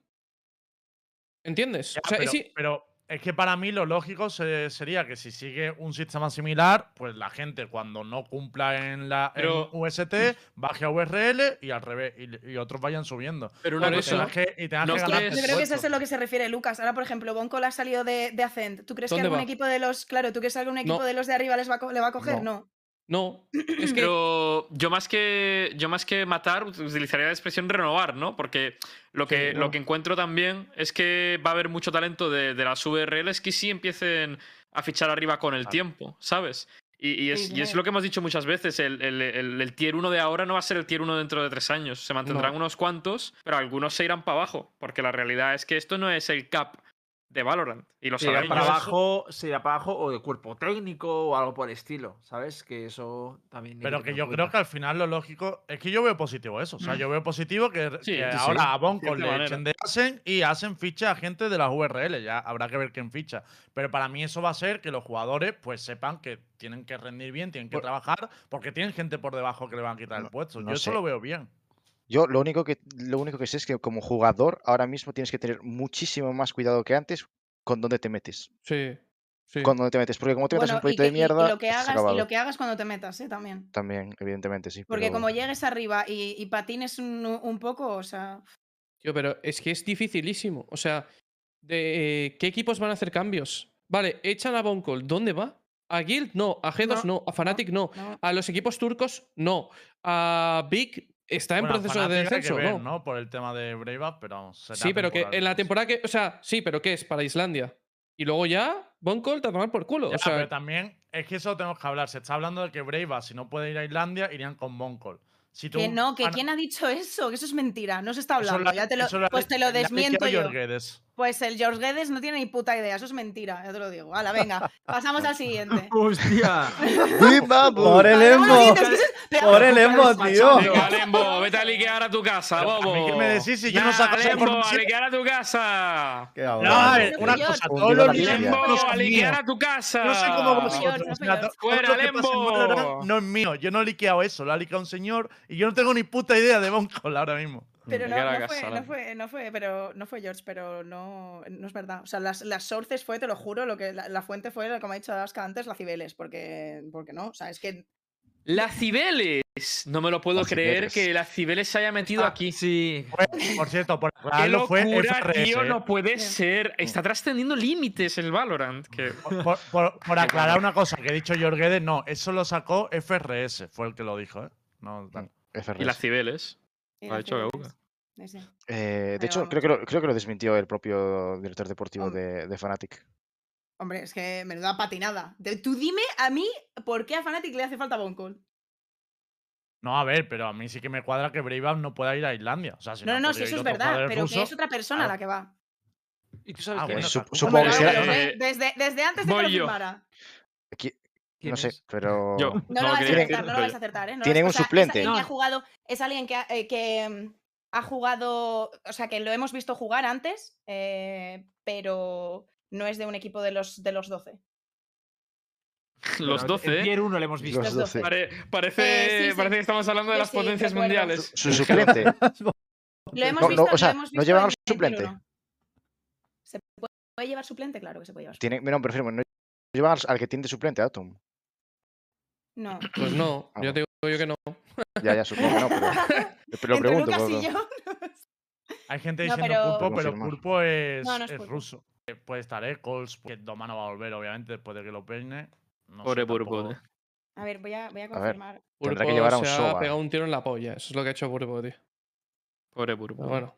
¿Entiendes? Ya, o sea, pero, sí, pero es que para mí lo lógico se- sería que si sigue un sistema similar, pues la gente cuando no cumpla en la en UST baje a URL y al revés, y, y otros vayan subiendo. Pero una tengas que, y tengas ¿no que Yo creo que eso es lo que se refiere Lucas. Ahora, por ejemplo, Boncol ha salido de, de Ascent. ¿Tú crees que ¿Dónde algún va? equipo de los. Claro, ¿tú crees que algún equipo No. de los de arriba les va a le va a coger? No. No. no. Es que. Pero yo más que yo más que matar utilizaría la expresión renovar, ¿no? Porque lo que, Sí, lo que encuentro también es que va a haber mucho talento de, de las VRLs que sí empiecen a fichar arriba con el Claro. tiempo, ¿sabes? Y, y es, Sí, y es lo que hemos dicho muchas veces, el, el- el- el tier 1 de ahora no va a ser el tier 1 dentro de tres años. Se mantendrán No. unos cuantos, pero algunos se irán para abajo, porque la realidad es que esto no es el cap de Valorant. Y lo Se irá sabemos. para abajo, se irá para abajo o de cuerpo técnico o algo por el estilo, ¿sabes? Que eso también. Pero que yo creo que al final lo lógico es que yo veo positivo eso. O sea, yo veo positivo que, Sí, que sí, sí. ahora a Bonco cierta le echen de Asen y Asen ficha a gente de las URL. Ya habrá que ver quién ficha. Pero para mí eso va a ser que los jugadores pues sepan que tienen que rendir bien, tienen que Por- trabajar, porque tienen gente por debajo que le van a quitar el puesto. no yo eso sé. lo veo bien. Yo lo único que lo único que sé es que como jugador ahora mismo tienes que tener muchísimo más cuidado que antes con dónde te metes. Sí. sí. Con dónde te metes. Porque como te metes en Bueno, un y, proyecto que- de y- y mierda, lo que hagas, y lo que hagas cuando te metas, ¿eh? También. También, evidentemente, sí. Porque pero- como llegues arriba y, y patines un, un poco, o sea. Tío, pero es que es dificilísimo. O sea, de, eh, ¿qué equipos van a hacer cambios? Vale, echan a Boncol. ¿Dónde va? ¿A Guild? No. ¿A G2? No. ¿A Fnatic? No. no. ¿A los equipos turcos? No. ¿A Big? ¿Está en Bueno, proceso de descenso? ver, no. ¿no? Por el tema de Up, pero será Sí, pero que en la temporada que. O sea, sí, pero ¿qué es? Para Islandia. Y luego ya, Boncol te a tomar por culo. Ya, o sea, pero también es que eso lo tenemos que hablar. Se está hablando de que Up, si no puede ir a Islandia, irían con Boncol. Si tú Que no, que Ana- quién ha dicho eso, que eso es mentira, no se está hablando. ya te lo, pues te lo desmiento yo. Pues el George Guedes no tiene ni puta idea, eso es mentira, ya te lo digo. Hala, venga, pasamos al siguiente. ¡Hostia! ¡Viva, Por el Embo. Por el Embo, tío. Lembo, vete a liquear a tu casa, ¿a bobo. mí qué me decís si yo no saco esa Lembo, a liquear a tu casa. Qué No, a una cosa, Un todos los son a liquear a tu casa. No fui yo, vosotros. no Fuera, Lembo. Es mío. Yo no he liqueado eso, lo ha liqueado un señor y yo no tengo ni puta idea de Boncol ahora mismo. Pero Me no, no fue, no fue, no fue, pero no fue George, pero no, no es verdad. O sea, las, las sources fue, te lo juro, lo que la, la fuente fue, como ha dicho Aska antes, la Cibeles, porque, porque no. O sea, es que La Cibeles. No me lo puedo La creer Cibeles. que la Cibeles se haya metido Ah, aquí. Sí. Fue, por cierto, por ¡Qué fue locura, FRS. tío! ¿eh? No puede ser. Está trascendiendo límites el Valorant. Que... Por, por- aclarar una cosa que he dicho George Guedes, no, eso lo sacó FRS, fue el que lo dijo, ¿eh? No, tal. FRS. Y la Cibeles. Lo ha. Eh, Pero de hecho, vamos. creo que, lo, creo que lo desmintió el propio director deportivo de, de Fnatic. Hombre, es que menuda patinada. De- Tú dime a mí por qué a Fnatic le hace falta Boncol. No, a ver, pero a mí sí que me cuadra que Brave Up no pueda ir a Islandia. O sea, si No, no, no, si eso es verdad, pero que es otra persona claro. la que va. ¿Y tú sabes Ah, bueno, supongo que será- Eh, desde, desde antes de que lo firmara. No sé, pero. Yo. lo No, a acertar, lo vais a acertar, ¿eh? No lo Tienen vais- un o sea, suplente. Es alguien que ha jugado, es alguien que, ha- eh, que mm, ha jugado, o sea, que lo hemos visto jugar antes, eh, pero no es de un equipo de los, de los 12. Los Pero 12, En ¿eh? tier 1 le hemos visto. Los 12. Pare- parece, Eh, sí, sí. parece que estamos hablando de Sí, las sí, potencias mundiales. Su suplente. Lo hemos No, no, visto, o sea, lo hemos ¿no visto llevan suplente? ¿Se puede, llevar suplente? Claro que se puede llevar. Tiene, no, prefiero, no llevan al, al que tiene de suplente, Atom. No. Pues no, Ah, yo te digo yo que no. Ya, ya, supongo que no, pero, pero lo pregunto. Lucas por- y yo. Hay gente No, diciendo pero- pulpo, pero pulpo es, No, no es es pulpo. ruso. Eh, Puede estar Eccles, que Doma no va a volver, obviamente, después de que lo peine. No Pobre sé, tampoco- eh. A ver, voy a, voy a ver. confirmar. Tendrá que Purpo llevar a un se ha Soba. pegado un tiro en la polla. Eso es lo que ha hecho Purpo, tío. Pobre Purpo. Pero bueno,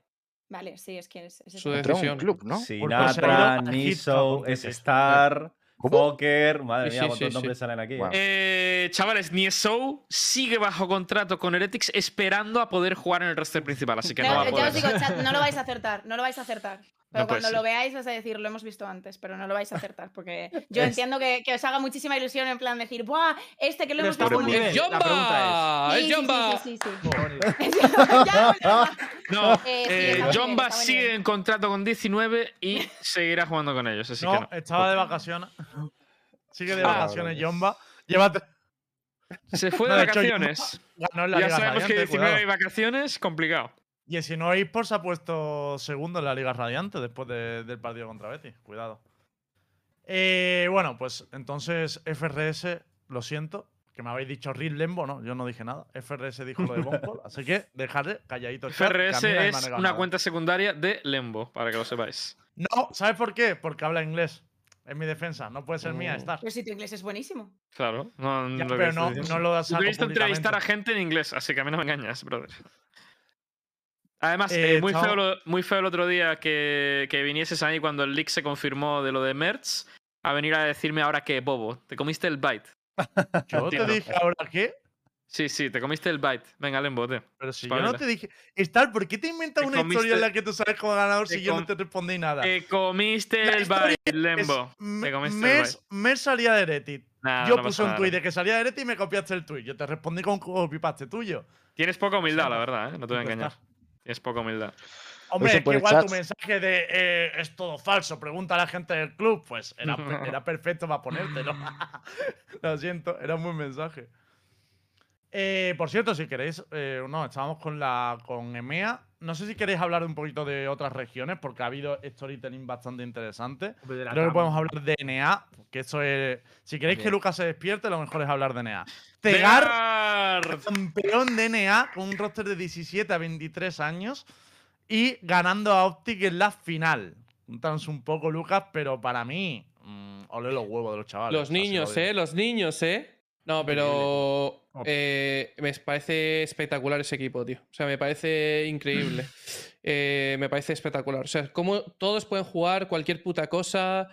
Vale, sí, es que es, es Su a un decisión. club, ¿no? Pulpo Sinatra, a Niso, Hit Star, ¿Cómo? Poker. Madre Sí, mía, sí, cuántos sí, nombres sí. salen aquí. Guau. Eh, chavales, Niesou sigue bajo contrato con Heretics esperando a poder jugar en el roster principal, así que no Ya- va a ya poder. os digo, chat, no lo vais a acertar, no lo vais a acertar. Pero No puede cuando lo veáis vais a decir, lo hemos visto antes, pero no lo vais a acertar. Porque yo Es- entiendo que, que os haga muchísima ilusión en plan decir, ¡buah! Este que lo hemos visto antes". ¡Jomba! ¡Es Jomba! Sí, sí, sí. es. ya. No, Eh, eh, Jomba sigue en contrato con 19 y seguirá jugando con ellos, así No, que no. estaba de vacaciones. Sigue de Ah, vacaciones, Jomba. Llévate. Se fue de No, de hecho, vacaciones. Ganó en la Ya sabemos que Radiante, 19 y vacaciones, complicado. Y si no, eSports ha puesto segundo en la Liga Radiante después de- del partido contra Betis. Cuidado. Eh, bueno, pues entonces FRS, lo siento, que me habéis dicho Real Lembo, no, yo no dije nada. FRS dijo lo de Bombol, así que dejadle calladito. el chat, que a FRS es una nada. cuenta secundaria de Lembo, para que lo sepáis. No, ¿sabes por qué? Porque habla inglés. Es mi defensa, no puede ser mía, Oh. Star. Pero si tu inglés es buenísimo. Claro, no, Ya, pero no, no lo he visto entrevistar a gente en inglés, así que a mí no me engañas, brother. Además, Eh, eh, muy, feo lo- muy feo el otro día que, que vinieses ahí cuando el leak se confirmó de lo de Merz a venir a decirme ahora que, Bobo, te comiste el bite. Yo te dije ahora qué, Sí, sí, te comiste el bite. Venga, Lembo, tío. pero si yo no te dije. Star, ¿por qué te inventas Te una historia en comiste- la que tú sabes como ganador te si yo no te respondí nada? Te comiste La el bite, Lembo. Me- Te comiste el bite. mes salía de Reddit. Nah, yo no puse un tuit de que salía de Reddit y me copiaste el tuit. Yo te respondí con copypaste tuyo. Tienes poca humildad, Sí, la verdad, ¿eh? No te voy a engañar. Tienes poca humildad. Hombre, es que el igual tu mensaje de eh, es todo falso, pregunta a la gente del club, pues era, era perfecto para ponértelo. Lo siento, era un buen mensaje. Eh, por cierto, si queréis, eh, no, estábamos con la con EMEA. No sé si queréis hablar un poquito de otras regiones, porque ha habido storytelling bastante interesante. Creo que cama. podemos hablar de NA, que eso es. Si queréis que. Lucas se despierte, lo mejor es hablar de NA. Tegar, Tegar. campeón de NA, con un roster de 17 a 23 años y ganando a Optic en la final. Cuéntanos un poco, Lucas, pero para mí, mm, ole los huevos de los chavales. Los niños. ¿eh? Los niños, ¿eh? No, pero eh, me parece espectacular ese equipo, tío. O sea, me parece increíble. Eh, me parece espectacular. O sea, como todos pueden jugar cualquier puta cosa,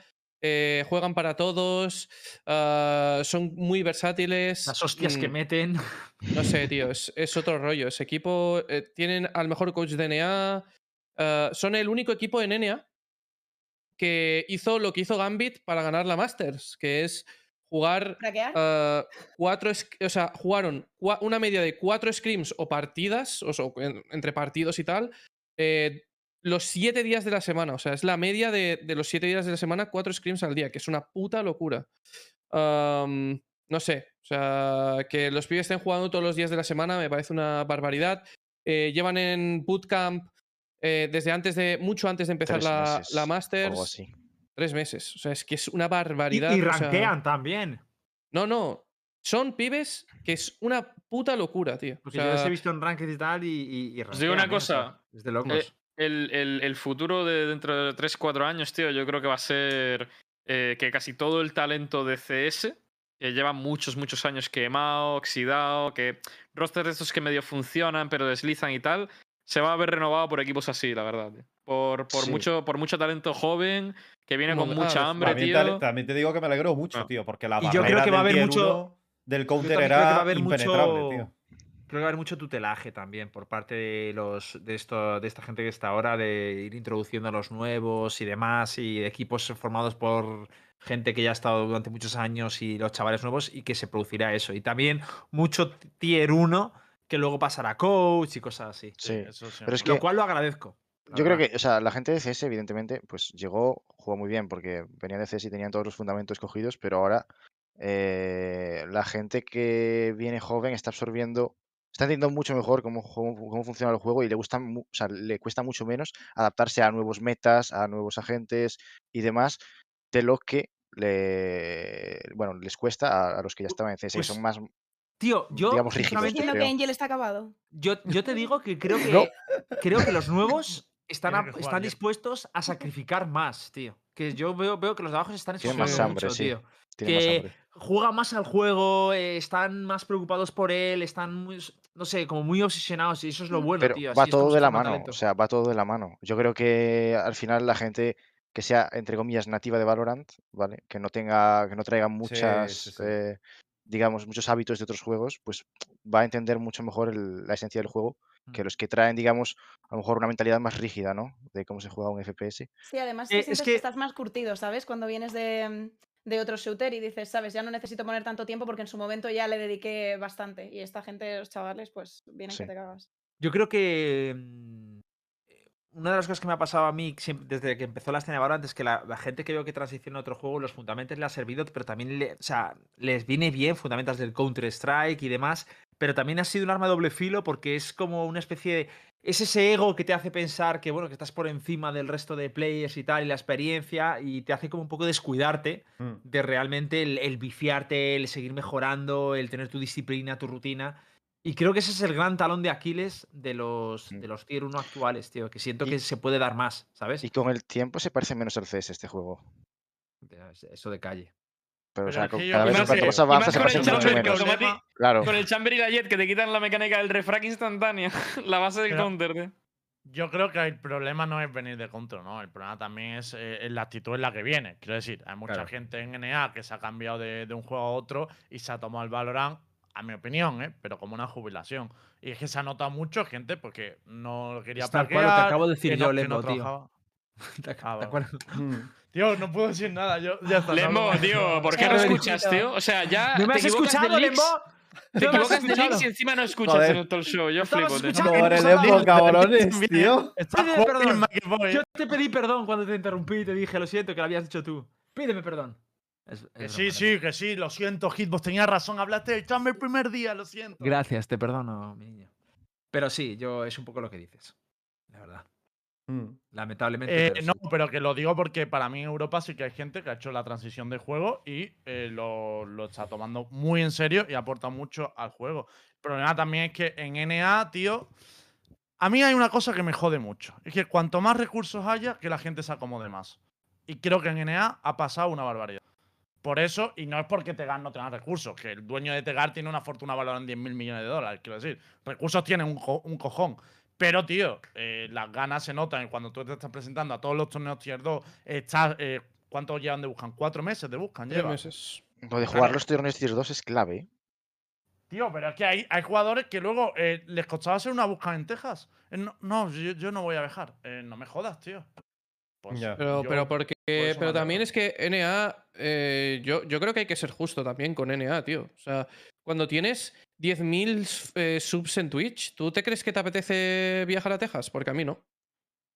eh, juegan para todos, ah, son muy versátiles. Las hostias que mm, meten. No sé, tío, es, es otro rollo. Ese equipo eh, tienen al mejor coach de NA. ah, son el único equipo en NA que hizo lo que hizo Gambit para ganar la Masters, que es jugar ah, cuatro, o sea, jugaron cua- una media de cuatro scrims o partidas, o sea, en- entre partidos y tal, eh, los siete días de la semana. O sea, es la media de, de los siete días de la semana, cuatro scrims al día, que es una puta locura. No sé, o sea, que los pibes estén jugando todos los días de la semana me parece una barbaridad. Eh, llevan en bootcamp eh, desde antes de, mucho antes de empezar Tres la, meses, la Masters. Algo así. Tres meses. O sea, es que es una Y, barbaridad. y o sea, rankean también. no, no. Son pibes que es una puta locura, tío. O Porque yo les sea, he visto en ranked y tal y, y, y Os digo una ¿eh? O cosa, Es de locos. El, el- el futuro de dentro de 3-4 años, tío, yo creo que va a ser eh, que casi todo el talento de CS, que lleva muchos, muchos años quemado, oxidado, que rosters de estos que medio funcionan pero deslizan y tal, se va a ver renovado por equipos así, la verdad. tío. Por, por, Sí. mucho, por mucho talento joven, que viene con mucha hambre, También tío. te, también te digo que me alegro mucho, Ah. tío, porque la Y yo creo que va a del haber mucho- 1 del counter también creo que va a era haber impenetrable, mucho- tío. Creo que va a haber mucho tutelaje también por parte de los de esto de esta gente que está ahora de ir introduciendo a los nuevos y demás y de equipos formados por gente que ya ha estado durante muchos años y los chavales nuevos y que se producirá eso y también mucho tier 1 que luego pasará a coach y cosas así. Sí. eso sí. Pero es Lo que cual lo agradezco. Yo creo que, o sea, la gente de CS, evidentemente, pues llegó, jugó muy bien porque venían de CS y tenían todos los fundamentos cogidos, pero ahora eh, la gente que viene joven está absorbiendo, está entendiendo mucho mejor cómo, cómo, funciona el juego y le gusta, mu- o sea, le cuesta mucho menos adaptarse a nuevos metas, a nuevos agentes y demás, de lo que le, bueno, les cuesta a, a los que ya estaban en CS, que Pues, son más, Tío, yo digamos, rígidos, sinceramente, Diciendo que creo. Angel está acabado. yo, yo te digo que creo que No. creo que los nuevos están, a- están dispuestos a sacrificar más, tío. Que yo veo, veo que los de abajo se están Tienen más esforzando hambre, mucho, sí. tío. tienen más que hambre. juegan más al juego, eh, están más preocupados por él, están muy, no sé, como muy obsesionados y eso es lo bueno, Pero tío. va todo de la mano, talento. o sea, va todo de la mano. Yo creo que al final la gente que sea, entre comillas, nativa de Valorant, ¿vale? Que no tenga, que no traiga muchas, sí, sí. eh, digamos, muchos hábitos de otros juegos, pues va a entender mucho mejor el- la esencia del juego que los que traen, digamos, a lo mejor una mentalidad más rígida, ¿no? De cómo se juega un FPS. Sí, además Eh, es que... que- estás más curtido, ¿sabes? Cuando vienes de, mm, de otro shooter y dices, sabes, ya no necesito poner tanto tiempo porque en su momento ya le dediqué bastante. Y esta gente, los chavales, pues vienen Sí. que te cagas. Yo creo que mm, una de las cosas que me ha pasado a mí desde que empezó la escena de Valorant es que la, la gente que veo que transiciona a otro juego, los fundamentos le ha servido, pero también le- o sea, les viene bien fundamentos del Counter-Strike y demás, pero también ha sido un arma de doble filo porque es como una especie de... Es ese ego que te hace pensar que, bueno, que estás por encima del resto de players y tal, y la experiencia, y te hace como un poco descuidarte Mm. de realmente el, el viciarte, el seguir mejorando, el tener tu disciplina, tu rutina. Y creo que ese es el gran talón de Aquiles de los, Mm. de los tier 1 actuales, tío. Que siento Y- que se puede dar más, ¿sabes? Y con el tiempo se parece menos al CS este juego. Eso de calle. Pero, o sea, con- cada vez más, cuanto avanza se parece mucho menos. automático- Claro. Con el Chamber y la Jet que te quitan la mecánica del refrag instantánea. la base del Pero- counter, tío. Yo creo que el problema no es venir de control, ¿no? El problema también es eh, la actitud en la que viene. Quiero decir, hay mucha Claro. gente en NA que se ha cambiado de, de un juego a otro y se ha tomado el Valorant, a mi opinión, ¿eh? Pero como una jubilación. Y es que se ha notado mucho gente porque no quería tal cual plaquear, acabo de decir que yo, no- que Lembo, no tío. ¿Te Ah, te acuerdas? Mm. Tío, no puedo decir nada. Yo ya está. no Lembo, hablo más. tío, ¿por qué no escuchas, tío? O sea, ya. ¿No me te has escuchado, Lembo? Te ¿No equivocas de leaks y encima no escuchas Joder. en el talk show. Yo flipo, escuchando- el Evo, digo- cabrones, tío. Pídeme perdón. el Yo te pedí perdón cuando te interrumpí y te dije, lo siento, que lo habías dicho tú. Pídeme perdón. Es- Que sí, sí, que sí, lo siento, Hitbox, tenía razón, hablaste del Chamber el primer día, lo siento. Gracias, te perdono, mi niño. Pero sí, yo es un poco lo que dices. La verdad. Mm. Lamentablemente. Eh, pero no, sí. pero que lo digo porque para mí en Europa sí que hay gente que ha hecho la transición de juego y eh, lo, lo está tomando muy en serio y aporta mucho al juego. El problema también es que en NA, tío, a mí hay una cosa que me jode mucho. Es que cuanto más recursos haya, que la gente se acomode más. Y creo que en NA ha pasado una barbaridad. Por eso, y no es porque Tegar no tenga recursos, que el dueño de Tegar tiene una fortuna valorada en 10 mil millones de dólares, quiero decir. Recursos tiene un, co- un cojón. Pero, tío, eh, las ganas se notan y cuando tú te estás presentando a todos los torneos Tier 2, estás, eh, ¿cuántos llevan de buscan? ¿Cuatro meses de buscan? Tres Lleva. meses. Lo de jugar los torneos Tier 2 es clave. ¿eh? Tío, pero es que hay, hay jugadores que luego eh, les costaba hacer una busca en Texas. Eh, no, no, yo, yo no voy a dejar. Eh, no me jodas, tío. Pues. Pero, yo- pero porque. también es que NA. eh, yo, yo creo que hay que ser justo también con NA, tío. O sea, cuando tienes 10.000 eh, subs en Twitch, ¿tú te crees que te apetece viajar a Texas? Porque a mí no.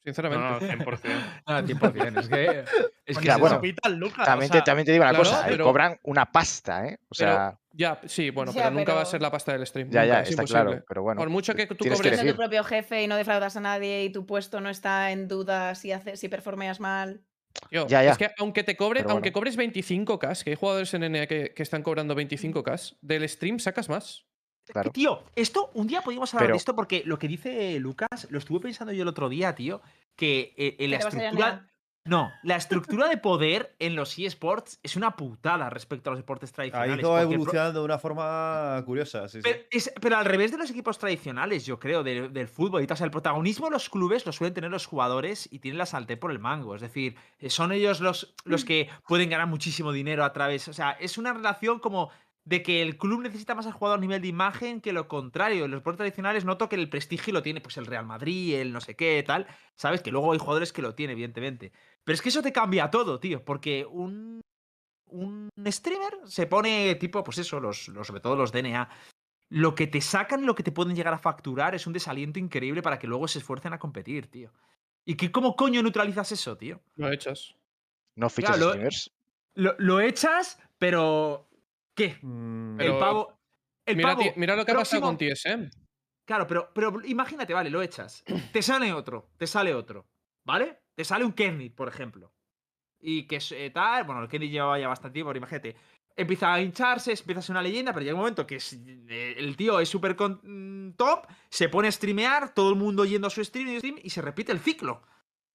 No, Sinceramente. no, 100%. Ah, 100%. Es que. Es que es bueno, Lucas, También, o sea, te, también te digo una claro, cosa, ¿eh? cobran una pasta, ¿eh? O Pero- sea, Ya, sí, bueno, Ya, pero nunca va a ser la pasta del stream. ya, nunca, ya, es está imposible. claro. Pero bueno, Por mucho que tú que cobres. Siendo decir. tu propio jefe y no defraudas a nadie y tu puesto no está en duda si, haces, si performeas mal. Ya, ya. Es que aunque te cobre, aunque cobres 25k, que hay jugadores en NA que, que están cobrando 25k, del stream sacas más. Claro. Tío, esto, un día podríamos hablar Pero- de esto porque lo que dice Lucas, lo estuve pensando yo el otro día, tío, que eh, en la estructura. No, la estructura de poder en los eSports es una putada respecto a los deportes Ha tradicionales. ido porque pro- evolucionando de una forma curiosa, sí, sí. Pero, es- pero al revés de los equipos tradicionales, yo creo, de- del fútbol y tal. O sea, el protagonismo de los clubes lo suelen tener los jugadores y tienen la salté por el mango. Es decir, eh, son ellos los, los que pueden ganar muchísimo dinero a través. O sea, es una relación como de que el club necesita más al jugador a nivel de imagen que lo contrario. En los deportes tradicionales noto que el prestigio lo tiene pues el Real Madrid, el no sé qué, tal. Sabes que luego hay jugadores que lo tienen, evidentemente. Pero es que eso te cambia todo, tío. Porque un, un streamer se pone tipo, pues eso, los, los, sobre todo los DNA. Lo que te sacan, lo que te pueden llegar a facturar es un desaliento increíble para que luego se esfuercen a competir, tío. ¿Y qué, cómo coño neutralizas eso, tío? Lo echas. No fichas Claro. Lo, lo echas, pero. ¿Qué? Mm, Pero- el pavo. El Mira, pavo mira lo que ha pasado con TSM. Claro, pero, pero imagínate, vale, lo echas. Te sale otro, te sale otro, ¿vale? Te sale un Kennedy, por ejemplo. Y que es eh, tal, bueno, el Kennedy llevaba ya bastante tiempo, pero imagínate. Empieza a hincharse, empieza a ser una leyenda, pero llega un momento que es- eh, el tío es súper mm, top, se pone a streamear, todo el mundo yendo a su stream, y stream y se repite el ciclo.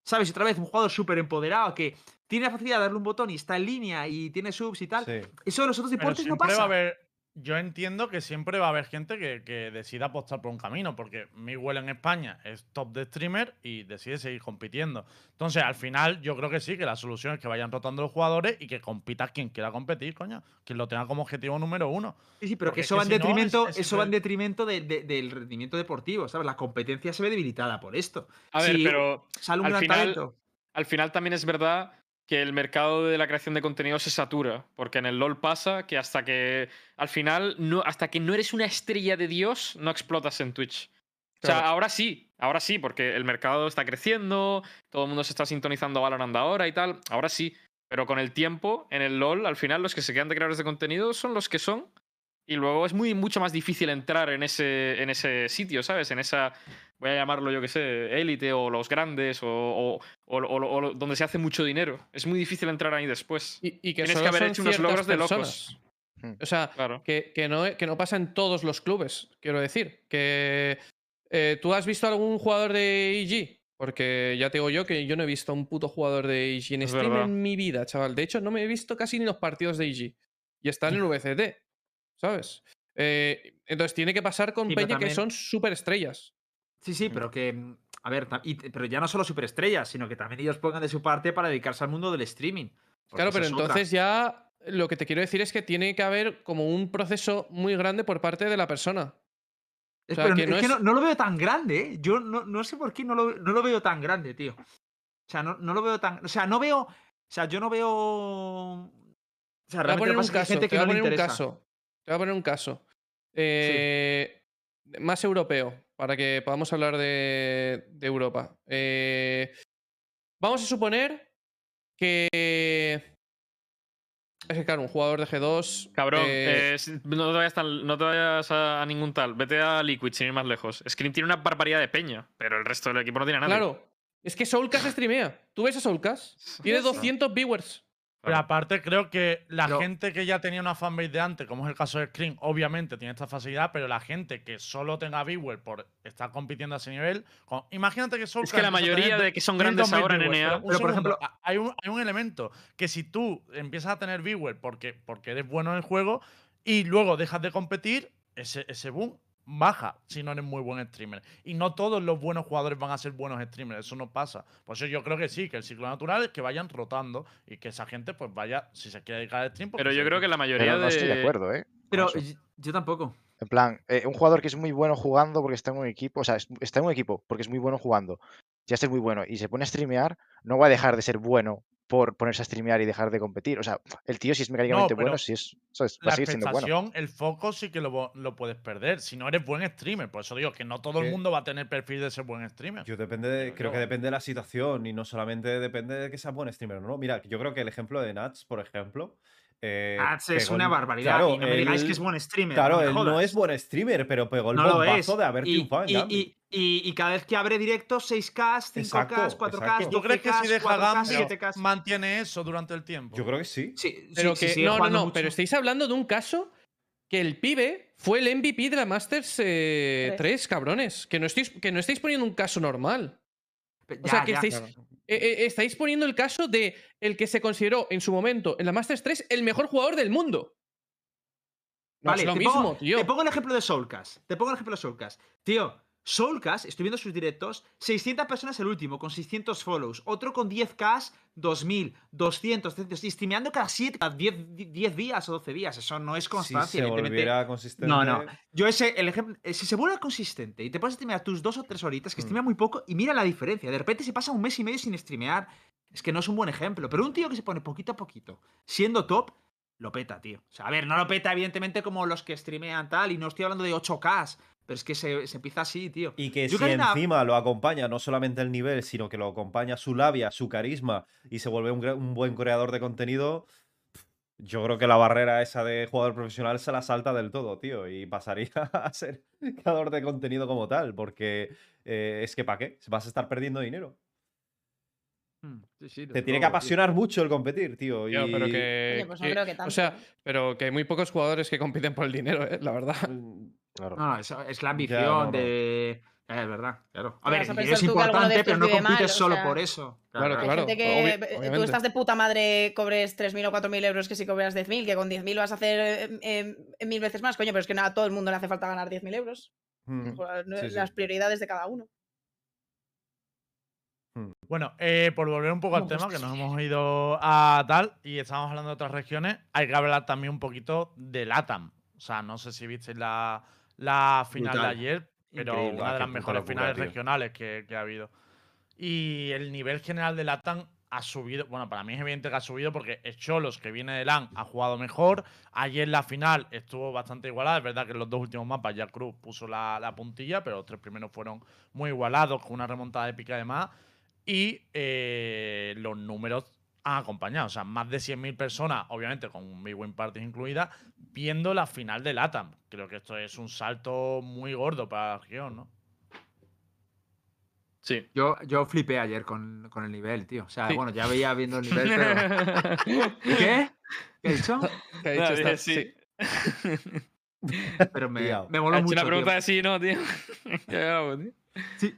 ¿Sabes? Y otra vez, un jugador súper empoderado que tiene la facilidad de darle un botón y está en línea y tiene subs y tal. sí. Eso en los otros Pero deportes no pasa. va a haber. Yo entiendo que siempre va a haber gente que, que decida apostar por un camino, porque Miguel en España es top de streamer y decide seguir compitiendo. Entonces, al final, yo creo que sí, que la solución es que vayan rotando los jugadores y que compita quien quiera competir, coño. Quien lo tenga como objetivo número uno. Sí, sí, pero Porque que es eso que va en si no, es- detrimento, es eso va en detrimento de- de- del rendimiento deportivo, ¿sabes? La competencia se ve debilitada por esto. A ver, Si pero sale un al gran final- talento. al final también es verdad que el mercado de la creación de contenido se satura, porque en el LoL pasa que hasta que al final no hasta que no eres una estrella de Dios no explotas en Twitch. O sea, ahora sí, Ahora sí, porque el mercado está creciendo, todo el mundo se está sintonizando a Valorant ahora y tal. Ahora sí. Pero con el tiempo, en el LOL, al final los que se quedan de creadores de contenido son los que son. Y luego es muy, mucho más difícil entrar en ese, en ese sitio, ¿sabes? En esa, voy a llamarlo yo que sé, élite o los grandes o, o- o- o- o donde se hace mucho dinero. Es muy difícil entrar ahí después. Y, y que Tienes que haber hecho unos logros de locos. Hmm. O sea, Claro. que, que no, que no pasa en todos los clubes, quiero decir. Que eh, ¿Tú has visto algún jugador de EG? Porque ya te digo yo que yo no he visto a un puto jugador de EG en Es stream verdad. en mi vida, chaval. De hecho, no me he visto casi ni los partidos de EG. Y está en el VCT, ¿sabes? Eh, entonces tiene que pasar con Sí, peña que son súper estrellas. Sí, sí, pero que. mm, A ver, y- pero ya no solo superestrellas, sino que también ellos pongan de su parte para dedicarse al mundo del streaming. Claro, pero otra. entonces ya lo que te quiero decir es que tiene que haber como un proceso muy grande por parte de la persona. Es, o sea, pero que es no que es- no, no lo veo tan grande, ¿eh? Yo no, no sé por qué no lo, no lo veo tan grande, tío. O sea, no, lo veo tan. O sea, no veo. O sea, yo no veo. O sea, realmente que que que voy a poner un caso. Te voy a poner un caso. Eh, Más europeo, para que podamos hablar de, de Europa. Eh, vamos a suponer que. Es que, claro, un jugador de G2. Cabrón, eh, eh, no te vayas, tan- no te vayas a, a ningún tal. Vete a Liquid sin ir más lejos. Scream tiene una barbaridad de peña, pero el resto del equipo no tiene nada. claro, es que Soulcast streamea. ¿Tú ves a Soulcast? Tiene Eso. 200 viewers. Pero aparte creo que la gente que ya tenía una fanbase de antes, como es el caso de Scream, obviamente tiene esta facilidad, pero la gente que solo tenga viewer por estar compitiendo a ese nivel, con- imagínate que Soulcast que la mayoría tener de que son 500.000 grandes ahora en NA pero por ejemplo- hay un, hay un elemento que si tú empiezas a tener viewer porque, porque eres bueno en el juego y luego dejas de competir, ese, ese boom baja si no eres muy buen streamer. Y no todos los buenos jugadores van a ser buenos streamers, eso no pasa. Por eso yo creo que sí, que el ciclo natural es que vayan rotando y que esa gente pues vaya, si se quiere dedicar al stream. Pero yo creo que la mayoría Pero no estoy de de. acuerdo, ¿eh? Pero yo tampoco. En plan, eh, un jugador que es muy bueno jugando porque está en un equipo, o sea, es- está en un equipo porque es muy bueno jugando, ya es muy bueno y se pone a streamear, no va a dejar de ser bueno por ponerse a streamear y dejar de competir. O sea, el tío si es mecánicamente bueno, pero si es, ¿sabes? Va La a seguir siendo bueno. el foco sí que lo, lo puedes perder. Si no eres buen streamer, por eso digo que no todo el mundo va a tener perfil de ser buen streamer. Yo depende de- creo que depende de la situación y no solamente depende de que sea buen streamer, ¿no? Mira, yo creo que el ejemplo de Nats, por ejemplo. Eh, Nats es una el- barbaridad. Claro, y no me digáis que es buen streamer. Claro, no él no es buen streamer, pero pegó el No bombazo de haber y, triunfado en y- y- y- y cada vez que abre directo, 6K, 5K, Exacto, 4K, exacto. ¿Tú crees que si 12K, deja 4K, Gambit 7K? mantiene eso durante el tiempo? Yo creo que sí. Sí, Pero sí, que. sí, no, no, no. mucho. Pero estáis hablando de un caso que el pibe fue el MVP de la Masters eh, Tres. 3, cabrones. Que no, estáis, que no estáis poniendo un caso normal. Pe- O sea, ya, que ya. estáis, eh, eh, estáis poniendo el caso de el que se consideró en su momento en la Masters 3 el mejor jugador del mundo. No Vale, es lo te mismo, pongo, tío. Te pongo el ejemplo de Soulcast. Te pongo el ejemplo de Soulcast. Tío, Soulcast, estoy viendo sus directos, 600 personas el último, con 600 follows. Otro con 10k, 2000, 200, 300. Y streameando cada 7, cada 10, 10 días o 12 días. Eso no es Si constancia, se evidentemente. volviera consistente. No, no. Yo ese, el ejemplo, eh, si se vuelve consistente y te pones a streamear tus dos o tres horitas, que Mm. streamea muy poco, y mira la diferencia. De repente se pasa un mes y medio sin streamear. Es que no es un buen ejemplo. Pero un tío que se pone poquito a poquito, siendo top, lo peta, tío. O sea, a ver, no lo peta, evidentemente, como los que streamean tal, y no estoy hablando de 8K, pero es que se, se empieza así, tío. Y que Yo si que encima lo acompaña no solamente el nivel, sino que lo acompaña su labia, su carisma y se vuelve un, buen creador de contenido, yo creo que la barrera esa de jugador profesional se la salta del todo, tío. Y pasaría a ser creador de contenido como tal, porque eh, es que ¿para qué? Vas a estar perdiendo dinero. Mm, sí, sí, Te tiene que tío. apasionar mucho el competir, tío. Tío, y- pero que, Oye, pues no que- creo que O sea, pero que hay muy pocos jugadores que compiten por el dinero, eh, la verdad. Claro. No, no, es, es la Ya, ambición no, no. de. Eh, Es verdad, claro. A ¿Qué ver, es importante, pero no mal? compites O solo sea, por eso. Claro, Hay claro. gente que obvi- tú estás de puta madre cobres 3.000 o 4.000 euros que si cobras 10.000, que con 10.000 vas a hacer eh, eh, mil veces más, coño, pero es que no, a todo el mundo le hace falta ganar 10.000 euros. mm. Sí, sí. Las prioridades de cada uno. Bueno, eh, por volver un poco al tema, que nos hemos ido a tal y estamos hablando de otras regiones, hay que hablar también un poquito de LATAM. O sea, no sé si visteis la, la final Brutal. de ayer, pero Increíble. una de las mejores locura, finales tío. regionales que, que ha habido. Y el nivel general de LATAM ha subido. Bueno, para mí es evidente que ha subido porque Cholos, que viene de LAN, ha jugado mejor. Ayer la final estuvo bastante igualada. Es verdad que en los dos últimos mapas ya Cruz puso la, la puntilla, pero los tres primeros fueron muy igualados, con una remontada épica además. Y eh, los números han acompañado. O sea, más de 100.000 personas, obviamente con Big Win Parties incluida, viendo la final de LATAM. Creo que esto es un salto muy gordo para la región, ¿no? Sí. Yo, yo flipé ayer con, con el nivel, tío. O sea, Sí. bueno, ya veía viendo el nivel, pero. ¿Qué? ¿Qué he dicho? Que ha dicho esta- dije sí. Pero me, Liado. me Ha moló hecho mucho. una tío. pregunta de sí, ¿no, tío? Qué bravo, tío. Sí.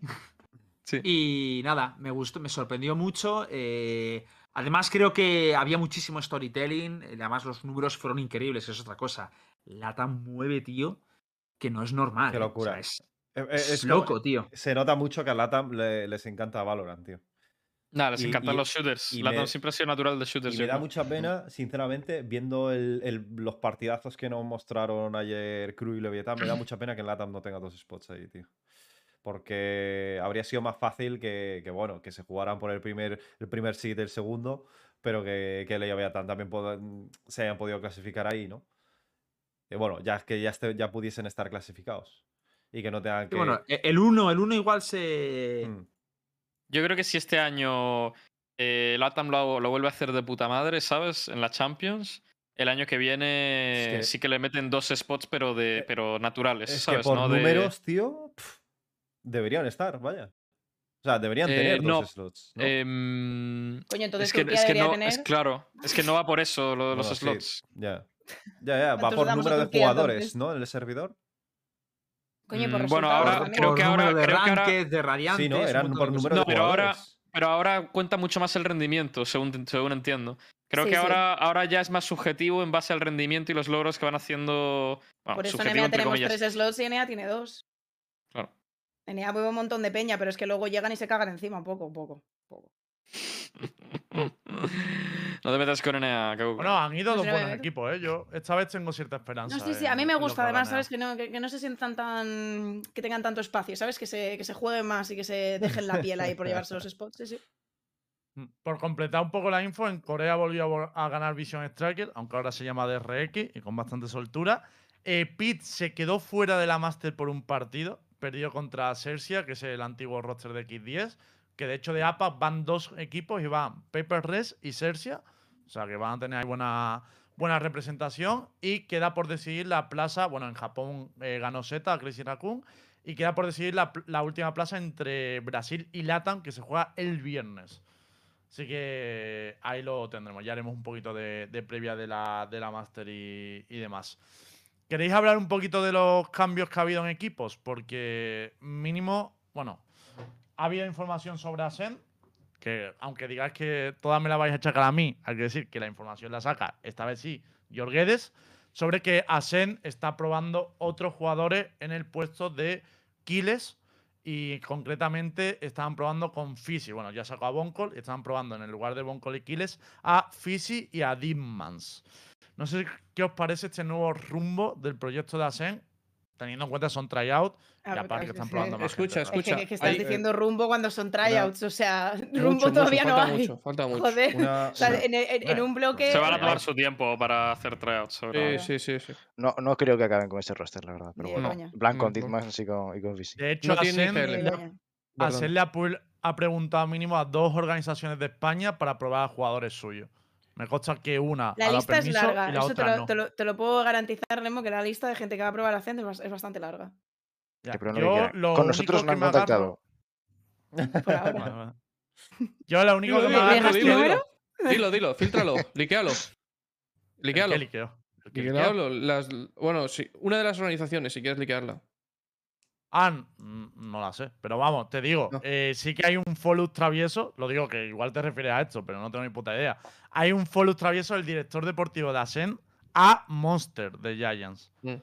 Sí. Y nada, me gustó, me sorprendió mucho. eh, además, creo que había muchísimo storytelling. y Además, los números fueron increíbles, eso es otra cosa. Lata mueve, tío, que no es normal. Qué ¿eh? O locura. sea, es, Eh, eh, es es como- loco, tío. Se nota mucho que a Latam le- les encanta Valorant, tío. Nada, les Y- encantan y- los shooters. y Latam me- siempre ha sido natural de shooters. Y me da mucha pena, sinceramente, viendo el- el- los partidazos que nos mostraron ayer Crew y Leviathan, me da mucha pena que en Latam no tenga dos spots ahí, tío. Porque habría sido más fácil que, que, bueno, que se jugaran por el primer, el primer seed y el segundo, pero que, que Leviathan también puedan- se hayan podido clasificar ahí, ¿no? Y bueno, ya que ya, este- ya pudiesen estar clasificados. Y que no tengan Y que. bueno, el 1 el uno igual se. Mm. Yo creo que si este año eh, Latam lo, lo vuelve a hacer de puta madre, ¿sabes? En la Champions, el año que viene Es que- sí que le meten dos spots, pero de Eh, pero naturales, Es ¿sabes? que por no de- números, tío, deberían estar, vaya. O sea, deberían Eh, tener no, dos slots. ¿no? em, Coño, entonces es que, Turquía es que no, tener. es claro, es que no va por eso lo de los Bueno, sí, slots. Ya. Ya, ya, va ¿Cuántos por número de Turquía, jugadores, entonces? ¿no? En el servidor. Coño, por Mm, bueno, ahora también. creo por que ahora- de creo que ahora- ranked, de radiantes. Sí, ¿no? Eran por número de No, pero ahora- jugadores. Pero ahora cuenta mucho más el rendimiento, según, según entiendo. Creo Sí, que sí. ahora, ahora ya es más subjetivo en base al rendimiento y los logros que van haciendo. Bueno, Por eso en tenemos comillas. tres slots y NA tiene dos. NA mueve un montón de peña, pero es que luego llegan y se cagan encima un poco, un poco. poco. no te metas con NA, Kauko. Bueno, han ido No dos buenos equipos, ¿eh? Yo esta vez tengo cierta esperanza. No, sí, sí, a en- mí me en gusta que además, ¿sabes? Que no, que, que no se sientan tan. que tengan tanto espacio, ¿sabes? Que se, que se jueguen más y que se dejen la piel ahí por llevarse los spots. Sí, sí. Mm, Por completar un poco la info, en Corea volvió a, ganar Vision Striker, aunque ahora se llama DRX y con bastante soltura. Eh, Pete se quedó fuera de la Master por un partido, perdió contra Cersia, que es el antiguo roster de X10, que de hecho de APA van dos equipos y van Paper Res y Cersia, o sea que van a tener ahí buena, buena representación y queda por decidir la plaza, bueno, en Japón eh, ganó Zeta, Crazy Raccoon, y queda por decidir la, última plaza entre Brasil y Latam, que se juega el viernes. Así que ahí lo tendremos. Ya haremos un poquito de, previa de la, de la Master y demás. ¿Queréis hablar un poquito de los cambios que ha habido en equipos? Porque mínimo, bueno, ha habido información sobre Asen, que aunque digáis que toda me la vais a achacar a mí, hay que decir que la información la saca, esta vez sí, Jorguedes, sobre que Asen está probando otros jugadores en el puesto de Kiles y concretamente estaban probando con Fisi. Bueno, ya sacó a Boncol estaban probando en el lugar de Boncol y Kiles a Fisi y a Dimmans. No sé qué os parece este nuevo rumbo del proyecto de Asen, teniendo en cuenta que son tryout y Ah, aparte que es están probando más Escucha, gente, Es que, Escucha, que estás hay- diciendo rumbo cuando son tryouts, o sea, rumbo Mucho, mucho, todavía no falta hay. mucho, falta mucho. Joder. Una- O sea, una- en, en- en un bloque. Se van a Eh, tomar su tiempo para hacer tryouts. Sí, sí, sí, sí. No, no creo que acaben con ese roster, la verdad. Pero bueno, plan con. Ditmas y con, y con VC. De hecho, No Asen, le-. Asen ha preguntado mínimo a dos organizaciones de España para probar a jugadores suyos. Me consta que una La lista es larga, la eso te lo, no. te, lo, te lo puedo garantizar, Lemo, que la lista de gente que va a probar Ascend es bas- es bastante larga. Ya, Que pero no yo que lo Con nosotros no que han agarro- contactado. Por ahora. Yo lo único Dilo, que me dilo, agarro dilo, es dilo, dilo. Dilo, dilo, filtralo, liquealo. ¿El Liquealo. qué liqueo? ¿El qué liqueo? Liquealo, las- Bueno, sí, una de las organizaciones, si quieres liquearla. Ah, no la sé. Pero vamos, te digo, No. eh, sí que hay un follow travieso. Lo digo que igual te refieres a esto, pero no tengo ni puta idea. Hay un follow travieso del director deportivo de Asen a Monster de Giants. Mm.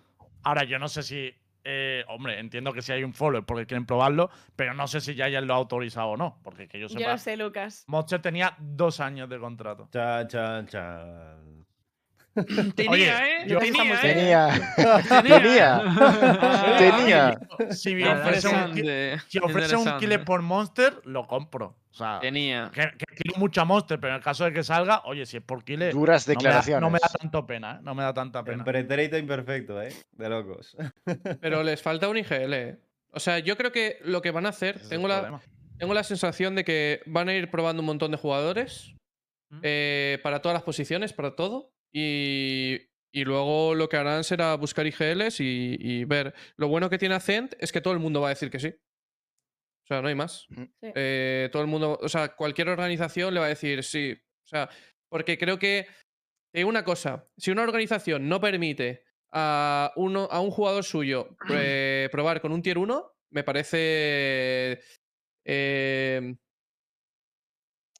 Ahora, yo no sé si. eh, hombre, entiendo que si hay un follow es porque quieren probarlo, pero no sé si Giants lo ha autorizado o no. Porque que yo Yo sepa, lo sé, Lucas. Monster tenía dos años de contrato. Chan, chan, chan. Tenía, Oye, ¿eh? yo- Tenía, ¿eh? Tenía. Tenía. Ah, Tenía. Si me ofrece un, si ofrece un killer por monster, lo compro. O sea, Tenía. que, que quiero mucha monster, pero en el caso de que salga, oye, si es por killer, Duras no me, da, declaraciones. no me da tanto pena, ¿eh? No me da tanta pena. Empreterito imperfecto, ¿eh? De locos. Pero les falta un IGL. eh. O sea, yo creo que lo que van a hacer, Ese tengo la, tengo la sensación de que van a ir probando un montón de jugadores ¿Mm? eh, para todas las posiciones, para todo. Y, y luego lo que harán será buscar IGLs y, y ver. Lo bueno que tiene Ascent es que todo el mundo va a decir que sí. O sea, no hay más. Sí. Eh, todo el mundo, o sea, cualquier organización le va a decir sí. O sea, porque creo que. Te digo una cosa: si una organización no permite a, uno, a un jugador suyo eh, probar con un tier 1, me parece. eh,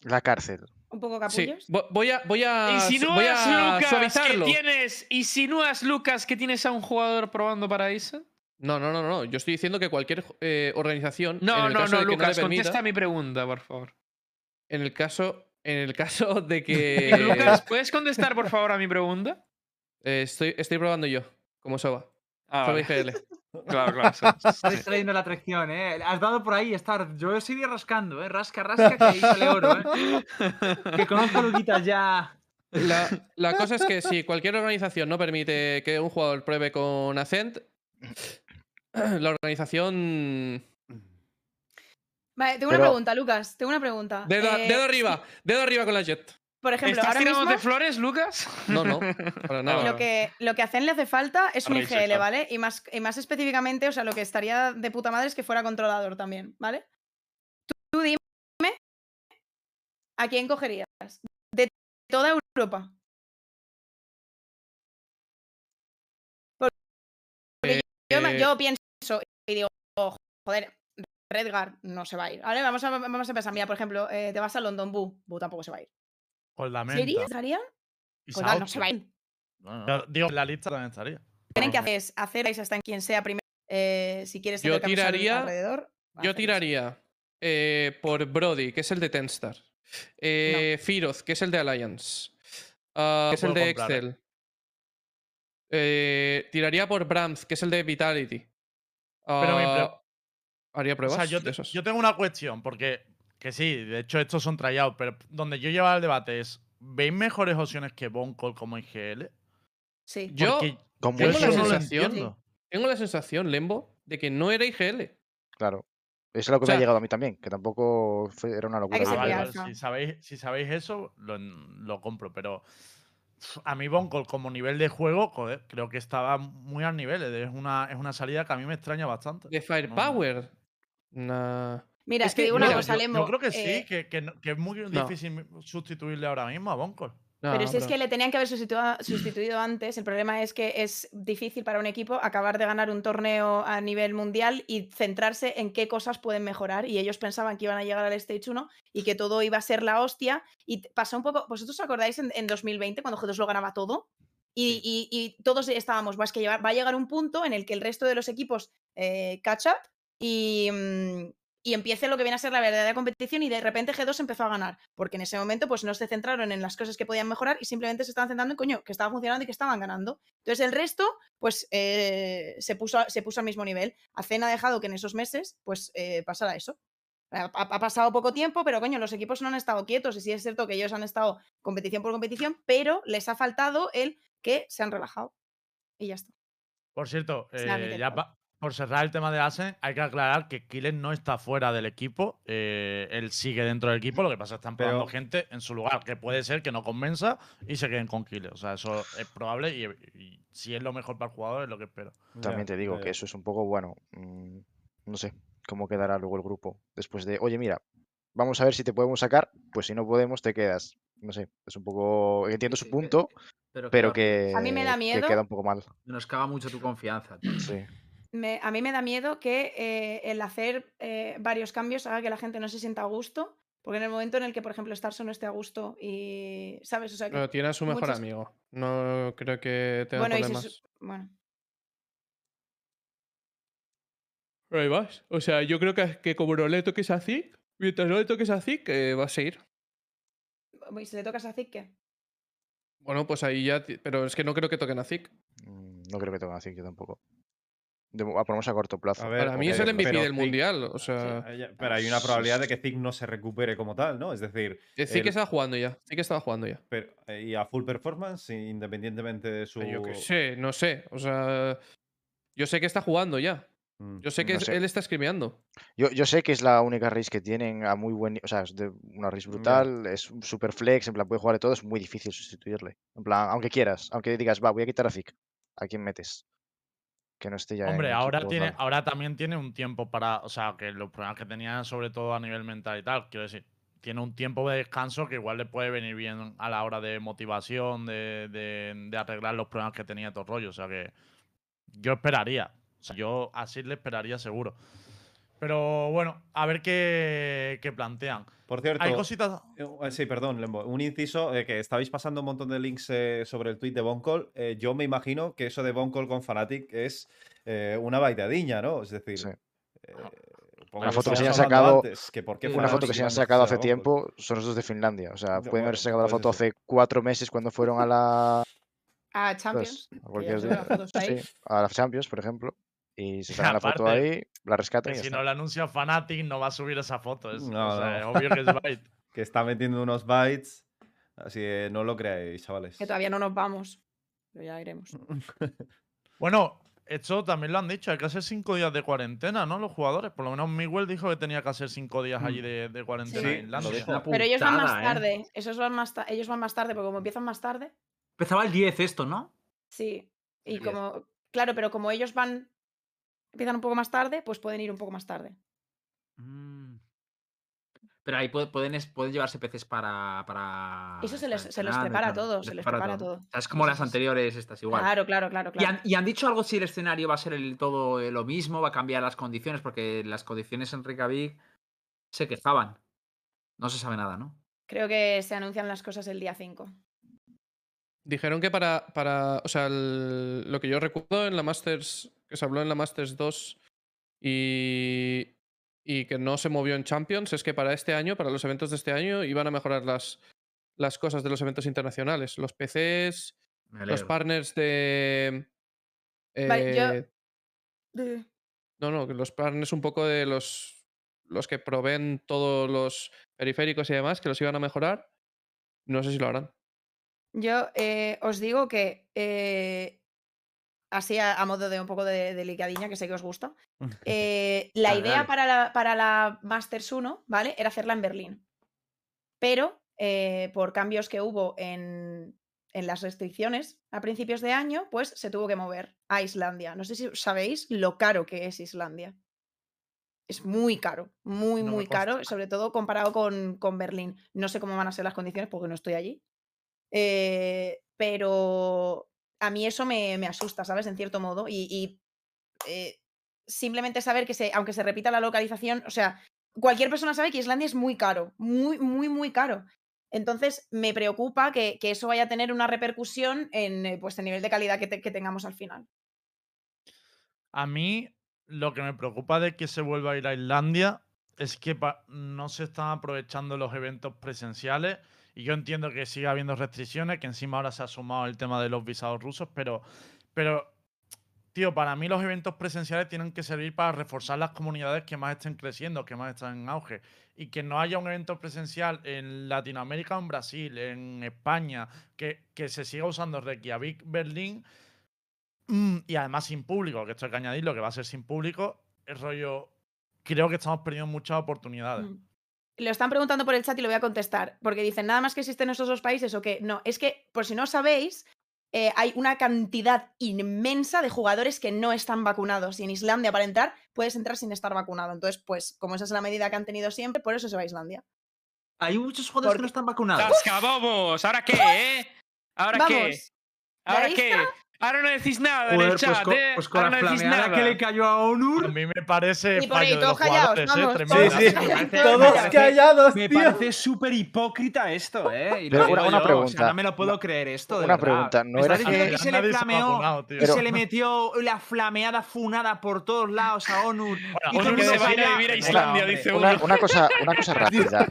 La cárcel. Un poco capullos. vo- voy a, voy a, Insinúas, voy a Lucas, que suavizarlo. tienes. Insinúas, Lucas, que tienes a un jugador probando para eso. No, no, no, no. Yo estoy diciendo que cualquier eh, organización. en No, el no, caso no, de que Lucas, no le permita, contesta mi pregunta, por favor. En el caso. En el caso de que. Lucas, ¿puedes contestar, por favor, a mi pregunta? eh, estoy, estoy probando yo, como Soba. Ah, Soba vale. IGL. Claro, claro. sí, sí. extrayendo la atracción, ¿eh? Has dado por ahí estar. Yo seguiré rascando, ¿eh? Rasca, rasca, que ahí sale oro, ¿eh? Que conozco Luquitas ya. La, la cosa es que si cualquier organización no permite que un jugador pruebe con Ascent, la organización. Vale, tengo Pero- una pregunta, Lucas. Tengo una pregunta. Dedo, Eh, dedo arriba, dedo arriba con la Jet. Por ejemplo, ¿Estás ahora tirando mismo de flores, Lucas? No, no, para nada. lo que, lo que a Zen le hace falta es un Rachel, IGL. ¿vale? Y más, y más específicamente, o sea, lo que estaría de puta madre es que fuera controlador también, ¿vale? Tú, tú dime a quién cogerías. De toda Europa. Porque yo, Eh, yo pienso y digo, "Oh, joder, Redgar no se va a ir. ¿Vale? Vamos a, vamos a pensar, mira, por ejemplo, eh, te vas a London, Bu, Bu tampoco se va a ir. Con la menta. ¿Estaría? y Pues no, no se va a ir. No, no, Digo, la lista también estaría. tienen que hacer es hacer ahí hasta en quien sea primero. eh, si quieres Yo tiraría- alrededor. Yo tiraría eh, por Brody, que es el de Tenstar. Eh, Firoz, que es el de Alliance. ah, que es el de comprar, ¿eh? Excel. Eh, tiraría por Brams, que es el de Vitality. Pero mi pre- Ah, Haría pruebas. O sea, yo, de te- esos. yo tengo una cuestión, porque que sí, de hecho estos son trayados, pero donde yo llevaba el debate es, ¿veis mejores opciones que Boncol como IGL? Sí. Yo Como Tengo la no sensación- tengo la sensación, Lembo, de que no era IGL. Claro. Eso es lo que O sea- me ha llegado a mí también, que tampoco fue- era una locura. Ah, vale, vale. Si sabéis, si sabéis eso, lo, lo compro, pero a mí Boncol como nivel de juego, joder, creo que estaba muy al nivel. Es una, es una salida que a mí me extraña bastante. De Firepower. Nah. Mira, Es te que, digo una mira, cosa, yo, creo que eh, sí, que, que no- que es muy difícil sustituirle ahora mismo a Boncol. Pero si es que le tenían que haber sustituido antes, el problema es que es difícil para un equipo acabar de ganar un torneo a nivel mundial y centrarse en qué cosas pueden mejorar. Y ellos pensaban que iban a llegar al Stage 1 y que todo iba a ser la hostia. Y pasó un poco. ¿Vosotros os acordáis en, en 2020 cuando G2 lo ganaba todo? Y, y- y todos estábamos, "Buah, es que lleva- va a llegar un punto en el que el resto de los equipos eh, catch up y, mm, y empiece lo que viene a ser la verdadera competición y de repente G2 empezó a ganar, porque en ese momento pues no se centraron en las cosas que podían mejorar y simplemente se estaban centrando en coño, que estaba funcionando y que estaban ganando. Entonces el resto pues eh, se, puso, se puso al mismo nivel. Acen ha dejado que en esos meses pues eh, pasara eso. Ha, pasado poco tiempo, pero coño, los equipos no han estado quietos y sí es cierto que ellos han estado competición por competición, pero les ha faltado el que se han relajado. Y ya está. Por cierto, eh, ya pa- por cerrar el tema de Asen, hay que aclarar que Killen no está fuera del equipo. eh, él sigue dentro del equipo. Lo que pasa es que están probando Pero- gente en su lugar, que puede ser que no convenza y se queden con Killen. O sea, eso es probable y, y si es lo mejor para el jugador, es lo que espero. También te digo que eso es un poco bueno. mm, no sé cómo quedará luego el grupo. Después de, oye, mira, vamos a ver si te podemos sacar. Pues si no podemos, te quedas. No sé, es un poco. Entiendo su punto, Pero, pero claro, que, A mí me da que miedo. queda un poco mal. Menoscaba mucho tu confianza. tío. Sí. Me- a mí me da miedo que eh, el hacer eh, varios cambios haga que la gente no se sienta a gusto. Porque en el momento en el que, por ejemplo, Starso no esté a gusto y. ¿Sabes? O sea, que. Pero tiene a su mejor muchos- amigo. No creo que tenga bueno, y si problemas. su- bueno, Pero ahí vas. O sea, yo creo que, que como no le toques a Zik, mientras no le toques a Zik, eh, va a seguir. y si le tocas a Zik, ¿qué? Bueno, pues ahí ya. Pero es que no creo que toquen a Zik. Mm, No creo que tenga así, yo tampoco. De, a por a corto plazo. A ver, Para mí es el MVP pero del mundial. O sea, Pero hay una probabilidad de que Zig no se recupere como tal, ¿no? Es decir, Zik el- estaba jugando ya. Zik estaba jugando ya. pero- eh, y a full performance, independientemente de su. Yo qué sé, no sé. O sea, yo sé que está jugando ya. Mm. Yo sé que No es- sé. él está escribiendo. Yo, yo sé que es la única race que tienen a muy buen O sea, es de una race brutal, es un super flex, en plan, puede jugar de todo, es muy difícil sustituirle. En plan, aunque quieras, aunque digas, va, voy a quitar a Zik. ¿A quién metes? Que no esté ya. Hombre, en ahora, equipo tiene, ahora también tiene un tiempo para. O sea, que los problemas que tenía, sobre todo a nivel mental y tal, quiero decir, tiene un tiempo de descanso que igual le puede venir bien a la hora de motivación, de, de- de arreglar los problemas que tenía todo rollo. O sea que yo esperaría. O sea, yo así le esperaría seguro. Pero bueno, a ver qué, qué plantean. Por cierto. Hay cositas. Eh, Sí, perdón, Lembo. Un inciso, eh, que estabais pasando un montón de links eh, sobre el tweet de Boncol. Eh, yo me imagino que eso de Boncol con Fnatic es eh, una baitadiña, ¿no? Es decir, Sí. eh, Una foto que se han sacado- antes, que por qué Una foto que se han a sacado hace a tiempo son los dos de Finlandia. O sea, De- pueden haberse sacado la foto hace cuatro meses cuando fueron a la. A Champions. pues, a que ya cualquier. Sí, a la Champions, por ejemplo. Y se sacan la foto ahí, la rescatan y Que si está. no la anuncia Fanatic, no va a subir esa foto. Es, No, o sea, no. es obvio que es Byte. Que está metiendo unos bytes. Así que no lo creáis, chavales. Que todavía no nos vamos. Pero ya iremos. Bueno, esto también lo han dicho, hay que hacer cinco días de cuarentena, ¿no? Los jugadores. Por lo menos Miguel dijo que tenía que hacer cinco días allí de, de cuarentena Sí, en Islandia. Pero ellos van más ¿eh? tarde. Esos van más ta- ellos van más tarde, porque como empiezan más tarde, Empezaba el 10 esto, ¿no? sí. Y El 10. como. Claro, pero como ellos van. Empiezan un poco más tarde, pues pueden ir un poco más tarde. Mm. Pero ahí puede- pueden, pueden llevarse peces para. para Eso se les- se prepara tal. todo, se les prepara todo. O sea, es como las anteriores, estas igual. Claro, claro, claro, ¿Y, claro. han, y han dicho algo si el escenario va a ser el todo eh, lo mismo, va a cambiar las condiciones, porque las condiciones en Reykjavik se quejaban. No se sabe nada, ¿no? Creo que se anuncian las cosas el día 5. Dijeron que para, para o sea, el- lo que yo recuerdo en la Masters, que se habló en la Masters 2 y, y que no se movió en Champions, es que para este año, para los eventos de este año, iban a mejorar las, las cosas de los eventos internacionales. Los PCs, los partners de... Vale, yo- eh, No, no, los partners un poco de los, los que proveen todos los periféricos y demás, que los iban a mejorar. No sé si lo harán. Yo eh, os digo que, eh, así a, a modo de un poco de delicadiña, que sé que os gusta, eh, la Dale, idea dale. para la, para la Masters 1, ¿vale? Era hacerla en Berlín. Pero eh, por cambios que hubo en, en las restricciones a principios de año, pues se tuvo que mover a Islandia. No sé si sabéis lo caro que es Islandia. Es muy caro, muy, No muy caro, sobre todo comparado con, con Berlín. No sé cómo van a ser las condiciones porque no estoy allí. Eh, pero a mí eso me, asusta, ¿sabes? En cierto modo. Y, eh, simplemente saber que aunque se repita la localización, o sea, cualquier persona sabe que Islandia es muy caro, muy, muy, muy caro. Entonces me preocupa que, eso vaya a tener una repercusión en eh, pues, el nivel de calidad que, te- que tengamos al final. A mí lo que me preocupa de que se vuelva a ir a Islandia es que no se están aprovechando los eventos presenciales y yo entiendo que sigue habiendo restricciones, que encima ahora se ha sumado el tema de los visados rusos, pero, pero tío, para mí los eventos presenciales tienen que servir para reforzar las comunidades que más estén creciendo, que más están en auge. Y que no haya un evento presencial en Latinoamérica en Brasil, en España, que, que se siga usando Reykjavik, Berlín, Mm, y además sin público, que esto hay que añadirlo, que va a ser sin público, el rollo. Creo que estamos perdiendo muchas oportunidades. Mm. Lo están preguntando por el chat y lo voy a contestar, porque dicen nada más que existen esos dos países o qué. No, es que, por si no sabéis, eh, hay una cantidad inmensa de jugadores que no están vacunados. Y en Islandia, para entrar, puedes entrar sin estar vacunado. Entonces, pues, como esa es la medida que han tenido siempre, por eso se va a Islandia. Hay muchos jugadores Porque- que no están vacunados. ¡Cascabobos! ¿Ahora qué, eh? ¿Ahora qué? ¿Ahora ¿Ya qué? Ahora no decís nada en Joder, el chat, pues, ¿eh? pues con Ahora la no decís nada. que le cayó a A Onur, mí me parece Y por ahí, fallo de todos los callados, jugadores, ¿eh? vamos, Tremendo. todos Sí, sí. callados. Todos parece- callados, me parece súper hipócrita esto, ¿eh? Y Pero una- una yo, o sea, pregunta. no me lo puedo creer esto, de Una verdad. pregunta, ¿no era que- que se le flameó vacunado, tío. y Pero- se le metió la flameada funada por todos lados a Onur? y todo Onur se va a ir a vivir a Islandia, dice cosa, una cosa rápida.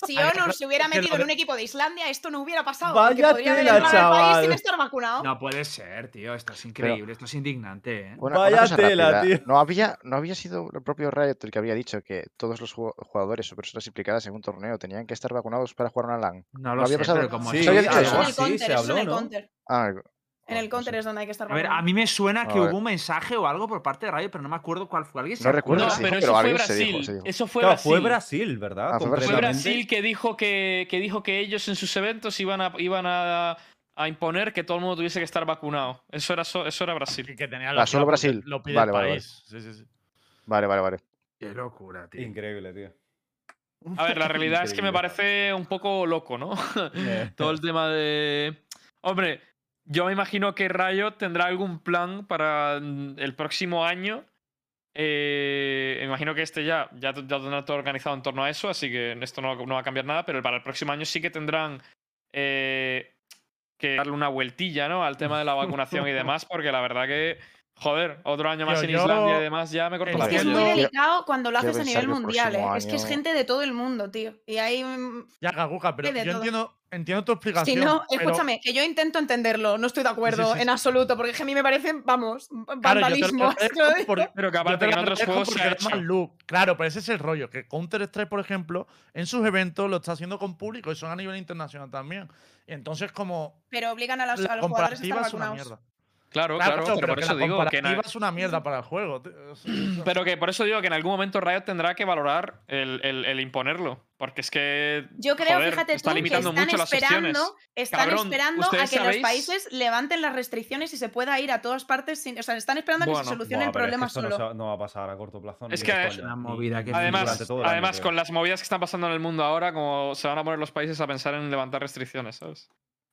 No, si Honor se hubiera metido en un equipo de Islandia, esto no hubiera pasado. Vaya podría tela, país chaval. sin estar vacunado. No puede ser, tío. Esto es increíble, esto es indignante, ¿eh? Una, Vaya tela, rápida, tío. ¿No había, ¿No había sido el propio Riot el que había dicho que todos los ju- jugadores o personas implicadas en un torneo tenían que estar vacunados para jugar una LAN? No lo había sé, pasado? pero como Sí, Sí, counter, se habló, el ¿no? counter. Ah, En el counter es donde hay que estar A ver, a mí me suena que hubo un mensaje o algo por parte de Riot, pero no me acuerdo cuál fue. ¿Alguien se No recuerdo No, pero eso fue alguien se dijo, Brasil. Eso fue Claro, Brasil. fue Brasil, ¿verdad? Ah, fue Brasil. Fue Concretamente. Brasil que dijo que, que dijo que ellos en sus eventos iban a, iban a, a imponer que todo el mundo tuviese que estar vacunado. Eso era, so- eso era Brasil. Que tenía Ah, solo Brasil. Lo pide Vale, el vale, país. Sí, sí, sí. Vale, vale, vale. Qué locura, tío. Increíble, tío. A ver, la realidad es que me parece un poco loco, ¿no? Eh. Todo el tema de. Hombre, yo me imagino que Riot tendrá algún plan para mm, el próximo año. Eh, me imagino que este ya, ya, ya tendrá todo organizado en torno a eso, así que esto no, no va a cambiar nada, pero para el próximo año sí que tendrán eh, que darle una vueltilla, ¿no? Al tema de la vacunación y demás, porque la verdad que, joder, otro año más en yo Islandia y demás ya me corto Es la que es muy delicado cuando lo haces a nivel mundial, ¿eh? Es que es gente de todo el mundo, tío. Y hay. Ya, Gaguja, pero de yo todo. entiendo, entiendo tu Si explicación. no, pero- escúchame, que yo intento entenderlo, no estoy de acuerdo sí, en sí. absoluto, porque es que a mí me parece, vamos, vandalismo. Pero aparte te que en otros juegos se ha más hecho. look. Claro, pero ese es el rollo. Que Counter-Strike, por ejemplo, en sus eventos lo está haciendo con público y son a nivel internacional también. Y entonces, como Pero obligan a, las- a los jugadores a estar es vacunados. Claro, Claro, pero por que eso digo que en es una mierda para el juego. tío. Pero que por eso digo que en algún momento Riot tendrá que valorar el, el- el imponerlo. Porque es que. Yo creo, joder, fíjate está tú, que limitando están mucho las esperando, opciones. están Cabrón, esperando a que ¿ustedes los países levanten las restricciones y se pueda ir a todas partes sin. O sea, están esperando a que Bueno. se solucione Buah, el es que problema esto no, solo. no va a pasar a corto plazo. Es que es una movida que Además, todo año, además con las movidas que están pasando en el mundo ahora, como se van a poner los países a pensar en levantar restricciones, ¿sabes?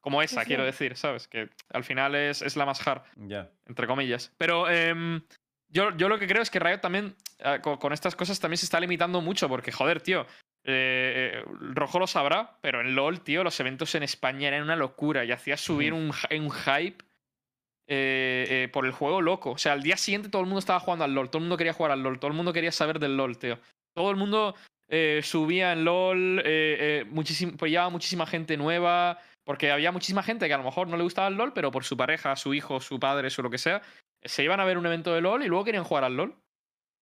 Como esa, sí. quiero decir, ¿sabes? Que al final es, es la más hard. Ya. entre comillas. Pero em, yo, yo lo que creo es que Riot también, eh, co- con, estas cosas, también se está limitando mucho, porque, joder, tío, eh, eh, Rojo lo sabrá, pero en LOL, tío, los eventos en España eran una locura y hacía subir un, un hype eh, eh, por el juego loco. O sea, al día siguiente todo el mundo estaba jugando al LOL, todo el mundo quería jugar al LOL, todo el mundo quería saber del LOL, tío. Todo el mundo eh, subía en LOL, eh, eh, muchísim- pues llevaba muchísima gente nueva, porque había muchísima gente que a lo mejor no le gustaba el LOL, pero por su pareja, su hijo, su padre, su lo que sea, se iban a ver un evento de LOL y luego querían jugar al LOL.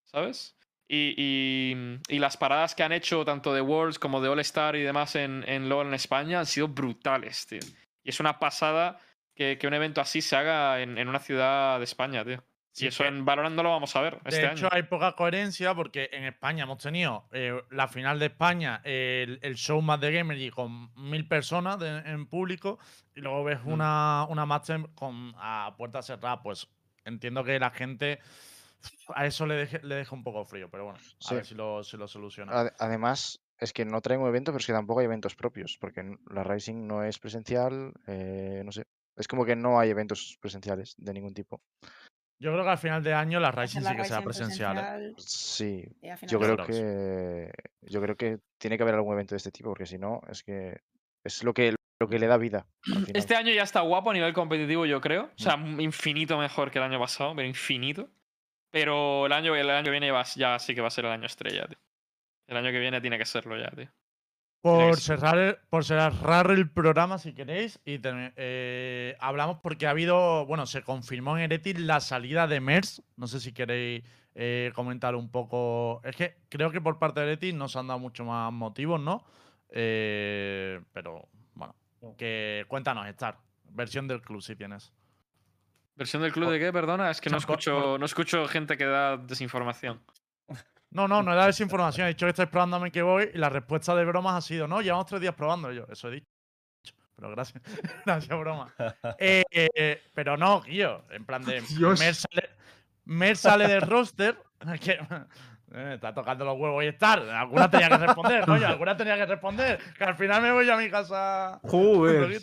¿Sabes? Y, y- las paradas que han hecho tanto de Worlds como de All Star y demás en, LOL en España han sido brutales, tío. Y es una pasada que, que un evento así se haga en, en una ciudad de España, tío. Sí, y eso en Valorant no lo vamos a ver De este hecho, año. hay poca coherencia porque en España hemos tenido eh, la final de España, el, el show más de Gamergy con mil personas de- en público, y luego ves Mm. una, una Master con, a puerta cerrada. Pues entiendo que la gente a eso le deje, le deja un poco frío, pero bueno, a Sí. ver si lo, si lo soluciona. Ade- Además, es que no traen un evento, pero es que tampoco hay eventos propios, porque la Rising no es presencial, eh, no sé. Es como que no hay eventos presenciales de ningún tipo. Yo creo que al final de año la Rising la sí que presencial. ¿eh? presencial Sí, yo creo que yo creo que tiene que haber algún evento de este tipo, porque si no, es que es lo que lo que le da vida. Este año ya está guapo a nivel competitivo, yo creo. O sea, infinito mejor que el año pasado, pero infinito. Pero el año, el año que viene va- ya sí que va a ser el año estrella, tío. El año que viene tiene que serlo ya, tío. Por cerrar, el, por cerrar el programa, si queréis, y eh, hablamos porque ha habido, bueno, se confirmó en Eretis la salida de Mers. No sé si queréis eh, comentar un poco. Es que creo que por parte de Eretis nos han dado mucho más motivos, ¿no? Eh, pero, bueno, que cuéntanos, Star. Versión del club, si tienes. ¿Versión del club de qué? Perdona, es que no escucho, no escucho gente que da desinformación. No, no, no he dado desinformación. He dicho que estáis probándome que voy y la respuesta de bromas ha sido, no, llevamos tres días probando. Yo, eso he dicho. Pero gracias. gracias, broma. Eh, eh, pero no, Guillo. En plan de. Mer sale, Mer sale del roster. Que, eh, está tocando los huevos y estar. Alguna tenía que responder, coño. Alguna tenía que responder. Que al final me voy a mi casa. Joder.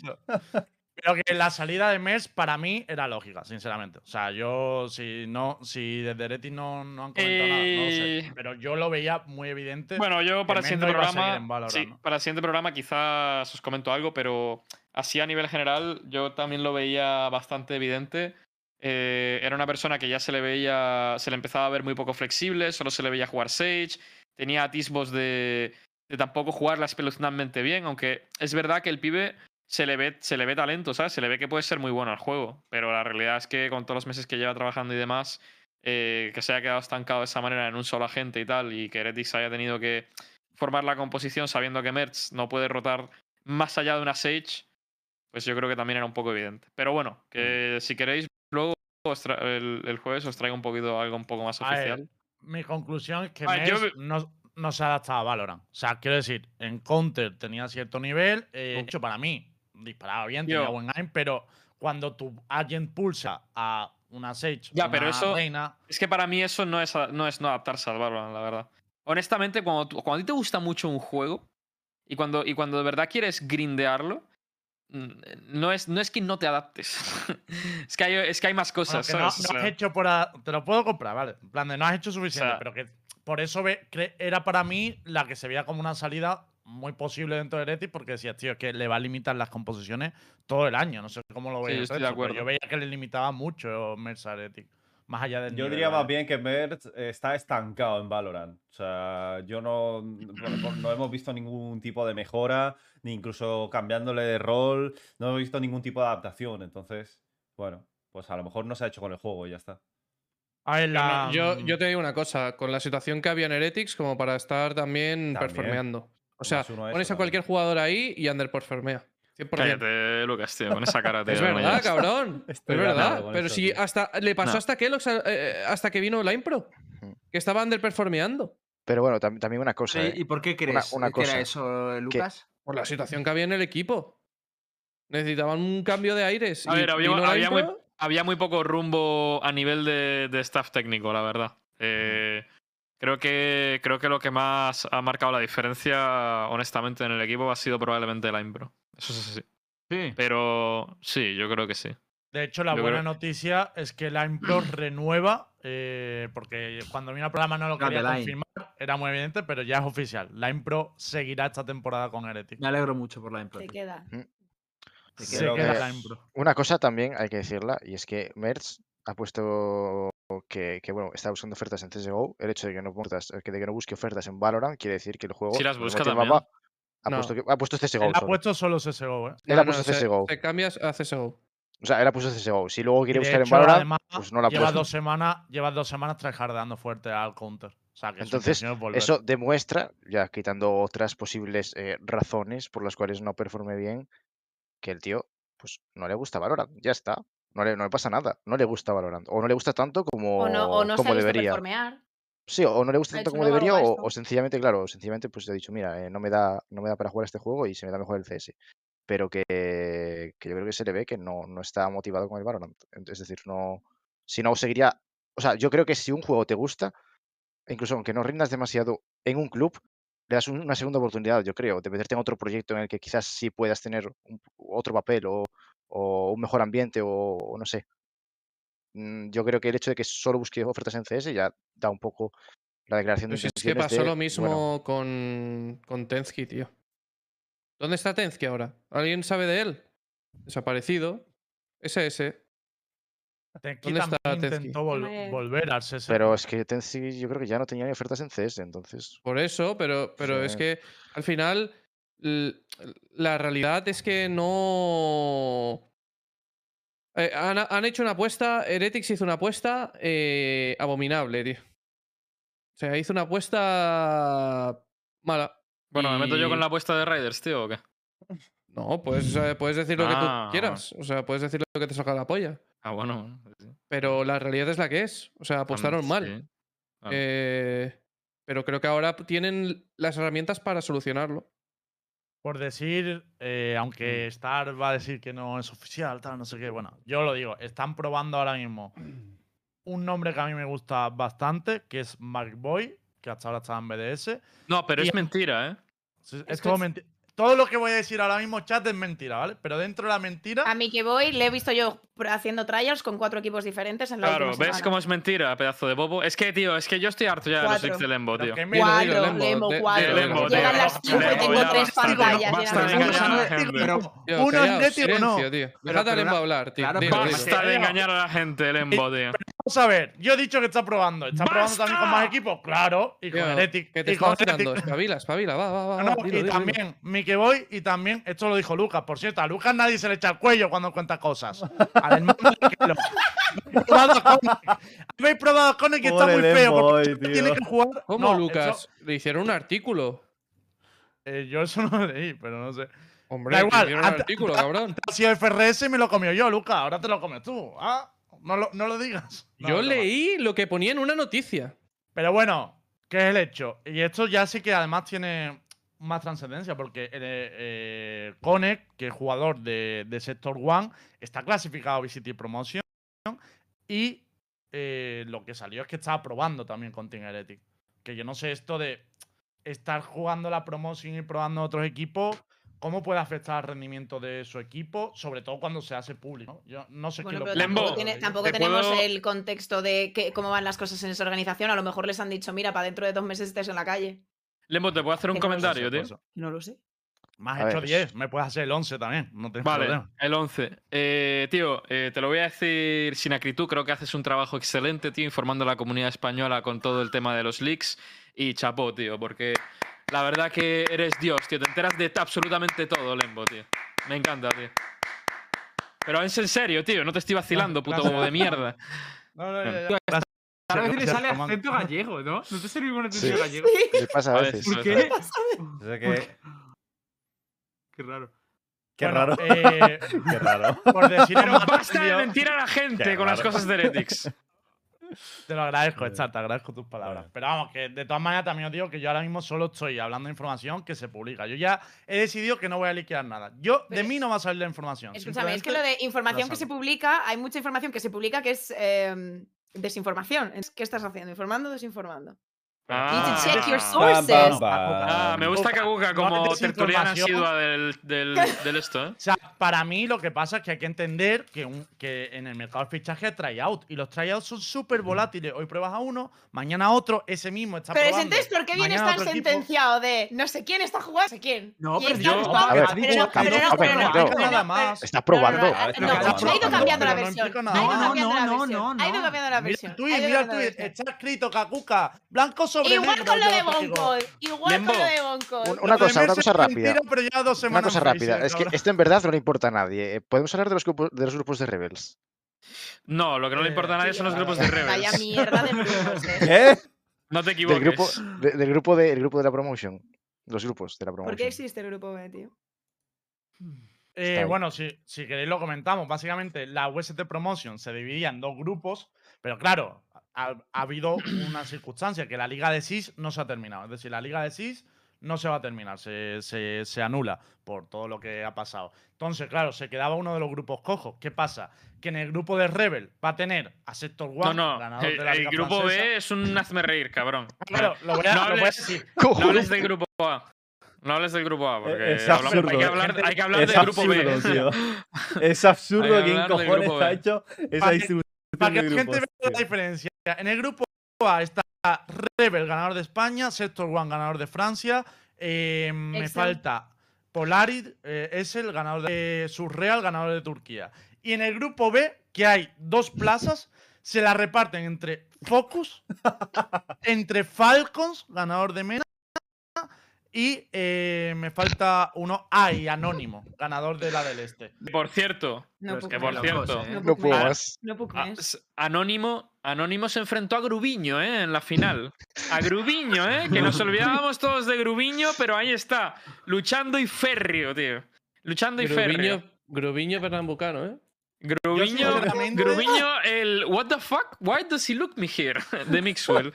Pero que la salida de Mers para mí era lógica, sinceramente. O sea, yo, si no, si desde Retis no, no han comentado nada, no lo sé. Pero yo lo veía muy evidente. Bueno, yo para el siguiente programa. en Valorant, sí, ¿no? para el siguiente programa quizás os comento algo, pero así a nivel general, yo también lo veía bastante evidente. Eh, era una persona que ya se le veía, se le empezaba a ver muy poco flexible, solo se le veía jugar Sage, tenía atisbos de, de tampoco jugarla espeluznantemente bien, aunque es verdad que el pibe se le ve, se le ve talento, ¿sabes? Se le ve que puede ser muy bueno al juego, pero la realidad es que con todos los meses que lleva trabajando y demás, eh, que se haya quedado estancado de esa manera en un solo agente y tal, y que Heretics haya tenido que formar la composición sabiendo que Merch no puede rotar más allá de una Sage, pues yo creo que también era un poco evidente. Pero bueno, que si queréis, luego el, el jueves os traigo un poquito algo un poco más A ver, oficial. Mi conclusión es que yo ve- no, no se adaptaba a Valorant. O sea, quiero decir, en Counter tenía cierto nivel. eh, hecho, para mí, disparaba bien, Yo- tenía buen aim, pero cuando tu agent pulsa a una Sage, Ya, pero una eso- reina, Es que para mí eso no es, no es no adaptarse al Valorant, la verdad. Honestamente, cuando, tú- cuando a ti te gusta mucho un juego y cuando, y cuando de verdad quieres grindearlo, mm, no es, no es que no te adaptes. es, que hay, es que hay más cosas, no, ¿sabes? no O has hecho por. a- te lo puedo comprar, ¿vale? En plan de no has hecho suficiente, sea- pero que por eso ve- era para mí la que se veía como una salida muy posible dentro de Heretics, porque decías, tío, es que le va a limitar las composiciones todo el año. No sé cómo lo Sí, veis. yo acuerdo. Yo veía que le limitaba mucho Mersa a Heretics. Más allá del Yo nivel, diría más bien que Merch está estancado en Valorant. O sea, yo no, bueno, no- hemos visto ningún tipo de mejora, ni incluso cambiándole de rol, no hemos visto ningún tipo de adaptación. Entonces, bueno, pues a lo mejor no se ha hecho con el juego y ya está. A ver, Yo la, no- Yo, mm, yo te digo una cosa, con la situación que había en Heretics, como para estar también, También. performeando. O sea, eso pones a también. cualquier jugador ahí y underperformea. 100%. Cállate, Lucas, tío, con esa cara, tío. Es verdad, cabrón. Estoy es verdad. Pero eso, si tío. hasta le pasó No. hasta que Elox, eh, hasta que vino la impro. Que estaba underperformeando. Pero bueno, tam- también una cosa. ¿eh? ¿Y por qué crees una que cosa, era eso, Lucas? Por la situación que había en el equipo. Necesitaban un cambio de aires. A y ver, había, vino la había muy, impro, había muy poco rumbo a nivel de, de staff técnico, la verdad. Eh, creo, que, creo que lo que más ha marcado la diferencia, honestamente, en el equipo ha sido probablemente la impro. Eso es así. Sí. Pero sí, yo creo que sí. De hecho, la yo buena creo- noticia es que la Impro renueva, eh, porque cuando vino el programa no lo quería line. confirmar, era muy evidente, pero ya es oficial. La Impro seguirá esta temporada con Heretics. Me alegro mucho por la impro. Se tío. queda. Se Se Creo queda que- la Impro. Una cosa también hay que decirla, y es que Merz ha puesto que, que, bueno, está buscando ofertas en CSGO. El hecho de que no, que de que no busque ofertas en Valorant quiere decir que el juego. Sí las busca también. mapa, ha, No. puesto ha puesto CSGO. Él ha solo. puesto solo CSGO, ¿eh? Él No, ha puesto no, se- CSGO. Te cambias a CSGO. O sea, él ha puesto CSGO. Si luego quiere de buscar en hecho, Valorant, además, pues no la lleva puesto. dos semanas, lleva dos semanas tryhardeando fuerte al counter. O sea, que Entonces, es. Eso demuestra, ya quitando otras posibles eh, razones por las cuales no performe bien, que el tío, pues no le gusta Valorant. Ya está. No le, no le pasa nada. No le gusta Valorant. O no le gusta tanto como, O no, o no como se debería. Sí, o no le gusta tanto como debería, o, sencillamente, claro, sencillamente pues ha dicho, mira, eh, no me da, no me da para jugar este juego y se me da mejor el CS. Pero que, que yo creo que se le ve que no, no está motivado con el Valorant. Es decir, no. Si no, seguiría. O sea, yo creo que si un juego te gusta, incluso aunque no rindas demasiado en un club, le das un- una segunda oportunidad, yo creo, de meterte en otro proyecto en el que quizás sí puedas tener un- otro papel o, o un mejor ambiente o, o no sé. Mm, Yo creo que el hecho de que solo busque ofertas en CS ya da un poco la declaración de Pero si es que pasó de, lo mismo bueno, con, con Tensky, tío. ¿Dónde está Tensky ahora? ¿Alguien sabe de él? Desaparecido. SS. Tenki ¿dónde está intentó vol- volver al CS. pero es que Tensi yo creo que ya no tenía ni ofertas en CS, entonces. Por eso, pero, pero es que al final la realidad es que no. Eh, han, han hecho una apuesta, Heretics hizo una apuesta eh, abominable, tío. O sea, hizo una apuesta mala. Bueno, ¿me meto yo con la apuesta de Riders, tío, o qué? No, pues eh, puedes decir lo que Ah, tú quieras. O sea, puedes decir lo que te salga la polla. Ah, bueno. sí. Pero la realidad es la que es. O sea, apostaron mal. Sí, claro. Eh, pero creo que ahora tienen las herramientas para solucionarlo. Por decir, eh, Mm. aunque Star va a decir que no es oficial, tal, no sé qué. Bueno, yo lo digo, están probando ahora mismo un nombre que a mí me gusta bastante, que es Mark Boy, que hasta ahora está en BDS. No, pero y- es mentira, ¿eh? Es, es Es todo que- menti- todo lo que voy a decir ahora mismo, chat, es mentira, ¿vale? Pero dentro de la mentira. A mí que voy, le he visto yo haciendo trials con cuatro equipos diferentes en la Claro, última ¿ves cómo es mentira, pedazo de bobo? Es que, tío, es que yo estoy harto ya de los leaks de Lembo, tío. Cuatro, dilo, Lembo, Lembo, de- cuatro. de Lembo, Llegan las cinco y tengo tres pantallas. de de. Tío, Uno es o no. Pero- a pero Lembo hablar, tío. pero. Basta de engañar a la gente, Lembo, tío. Vamos a ver, yo he dicho que está probando. ¿Está probando también con más equipos? Claro. Y con Tío, Heretic. Que te y con. Espabila, espabila, va, va, va. No, va, no, dilo, y dilo, también, que voy, y también, esto lo dijo Lucas, por cierto, a Lucas nadie se le echa el cuello cuando cuenta cosas. Al hermano de Kelo. Habéis probado a Connect que está muy feo. Porque tiene que jugar. ¿Cómo, No, Lucas? eso- Le hicieron un artículo. eh, yo eso no lo leí, pero no sé. Hombre, Da igual, hicieron un artículo, cabrón. Ha sido FRS y me lo comió yo, Lucas. Ahora te lo comes tú. Ah, no lo, no lo digas. No, Yo leí lo que ponía en una noticia. Pero bueno, ¿qué es el hecho? Y esto ya sí que además tiene más trascendencia, porque eh, eh, Connect, que es jugador de, de Sector One, está clasificado a VCT Promotion y eh, lo que salió es que estaba probando también con Team Heretic. Que yo no sé esto de estar jugando la promotion y probando otros equipos, ¿cómo puede afectar al rendimiento de su equipo? Sobre todo cuando se hace público. Yo no sé Bueno, qué lo tampoco, tiene- tampoco ¿te tenemos puedo- el contexto de que- cómo van las cosas en esa organización. A lo mejor les han dicho, mira, para dentro de dos meses estés en la calle. Lembo, ¿te puedo hacer un no comentario, tío? Eso. No lo sé. Me has hecho ver. 10, me puedes hacer el 11 también. No tengo Vale, problema. el 11. Eh, tío, eh, te lo voy a decir sin acritud. Creo que haces un trabajo excelente, tío, informando a la comunidad española con todo el tema de los leaks. Y chapó, tío, porque la verdad que eres Dios, tío. Te enteras de absolutamente todo, Lembo, tío. Me encanta, tío. Pero es en serio, tío. No te estoy vacilando, puto bobo de mierda. No, no, ya, A veces le sale acento gallego, ¿no? ¿No te sale ningún acento Sí. gallego? ¿Qué pasa a veces? ¿Por qué? Qué raro. qué Bueno, raro. eh, Qué raro. por decir basta de mentir a la gente con las cosas de Heretics. Te lo agradezco, Star, te agradezco tus palabras. Pero vamos, que de todas maneras también os digo que yo ahora mismo solo estoy hablando de información que se publica. Yo ya he decidido que no voy a liquear nada. Yo, de mí no va a salir la información. Escúchame, es que lo de información que se publica, hay mucha información que se publica que es eh, desinformación. Es- ¿Qué estás haciendo? ¿Informando o desinformando? Need to check your Ah. sources. Bam, bam, bam. Ah, me gusta que Aguga No como tertuliana asidua del, del, del esto, ¿eh? O sea, para mí lo que pasa es que hay que entender que, un- que en el mercado de fichaje hay tryout y los tryouts son súper volátiles. Hoy pruebas a uno, mañana a otro, ese mismo está Pero probando. entonces, ¿por qué viene tan sentenciado de no sé quién está jugando? No sé quién. No, Y pero está yo- jugando- a ver, pero no, pero no, a ver, pero no, no, pero no, no, pero nada no, más. Está No, probando. no, no, A ver, no, pero ha no, ido no, cambiando la pero no versión. No, no, no, Ha ido no. cambiando la Mira versión. el tweet, ha ido mira el cambiando la tweet, versión. está escrito Kakuka, blanco sobre Igual negro. con lo de. Bonko. Igual Lembo, con lo de Lo Una cosa, una cosa rápida. mentira, pero ya dos Una cosa rápida. Es que esto en verdad no le importa a nadie. Eh, ¿Podemos hablar de los, grupos, de los grupos de Rebels? No, lo que no le Eh, importa a nadie sí, son los grupos de verdad. Vaya Rebels. mierda de grupos, eh. No te Del equivoques. grupo, de- del, grupo de, el grupo de la promotion. Los grupos de la ¿Por promotion. qué existe el grupo B, tío? Eh, bueno, si, si queréis lo comentamos. Básicamente, la UST Promotion se dividía en dos grupos, pero claro, ha, ha habido una circunstancia que la Liga de SIS no se ha terminado. Es decir, la Liga de SIS no se va a terminar, se, se- se anula por todo lo que ha pasado. Entonces, claro, se quedaba uno de los grupos cojos. ¿Qué pasa? Que en el grupo de Rebel va a tener a Sector One, No, no. ganador El, de la el Liga grupo francesa. B es un hazme reír, cabrón. Claro, lo voy a, No lo voy a hables- decir. No hables del grupo A. No hables del grupo A, porque Es hablamos- absurdo. hay que hablar, hay que hablar del grupo B. tío. Es absurdo que del cojones grupo ha hecho esa Para que- distribución Para que la gente vea la diferencia. En el grupo A está Rebel, ganador de España, Sector One, ganador de Francia. eh, me falta Polaris, eh, es el ganador de Surreal, ganador de Turquía. Y en el grupo B, que hay dos plazas, se la reparten entre Focus, entre Falcons, ganador de Mena, y eh, me falta uno, ay, Anónimo, ganador de la del Este. Por cierto, No es puedo que por cierto, ¿eh? No puedo más. No puedo a- creer. s- Anónimo, Anónimo se enfrentó a Grubiño, ¿eh? En la final. A Grubiño, ¿eh? Que nos olvidábamos todos de Grubiño, pero ahí está. Luchando y férreo, tío. Luchando y férreo. Grubiño, Grubiño Pernambucano, ¿eh? Grubiño, Grubiño, el What the fuck? Why does he look me here? De Mixwell.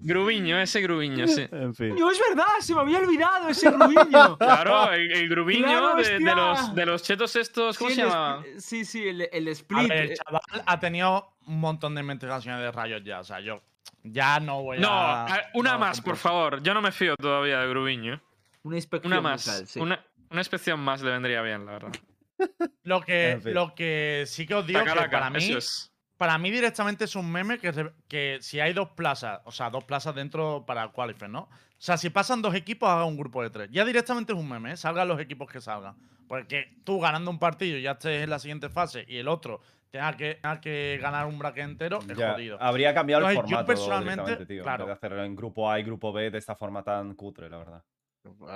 Grubiño, ese Grubiño, sí. En fin. Coño, es verdad, se me había olvidado ese rubiño. Claro, el, el Grubiño Claro, de, los, de los chetos estos, ¿cómo Sí, se llama? Sí, sí, el, el A split. ver, el chaval ha tenido un montón de investigaciones de rayos ya. O sea, yo ya no voy No, a. a- una no, más, por favor. Yo no me fío todavía de Grubiño. Una inspección Una más. sí. Una, Una inspección más le vendría bien, la verdad. Lo que, En fin. lo que sí que os digo Sacar que para mí, es. para mí directamente es un meme que, que si hay dos plazas, o sea, dos plazas dentro para Qualifier, ¿no? O sea, si pasan dos equipos, haga un grupo de tres. Ya directamente es un meme, ¿eh? salgan los equipos que salgan. Porque tú ganando un partido ya estés en la siguiente fase y el otro tenga que, tenga que ganar un bracket entero, es Ya, jodido. habría cambiado el Entonces, yo formato personalmente, tío. en vez claro. de hacerlo en grupo A y grupo B de esta forma tan cutre, la verdad.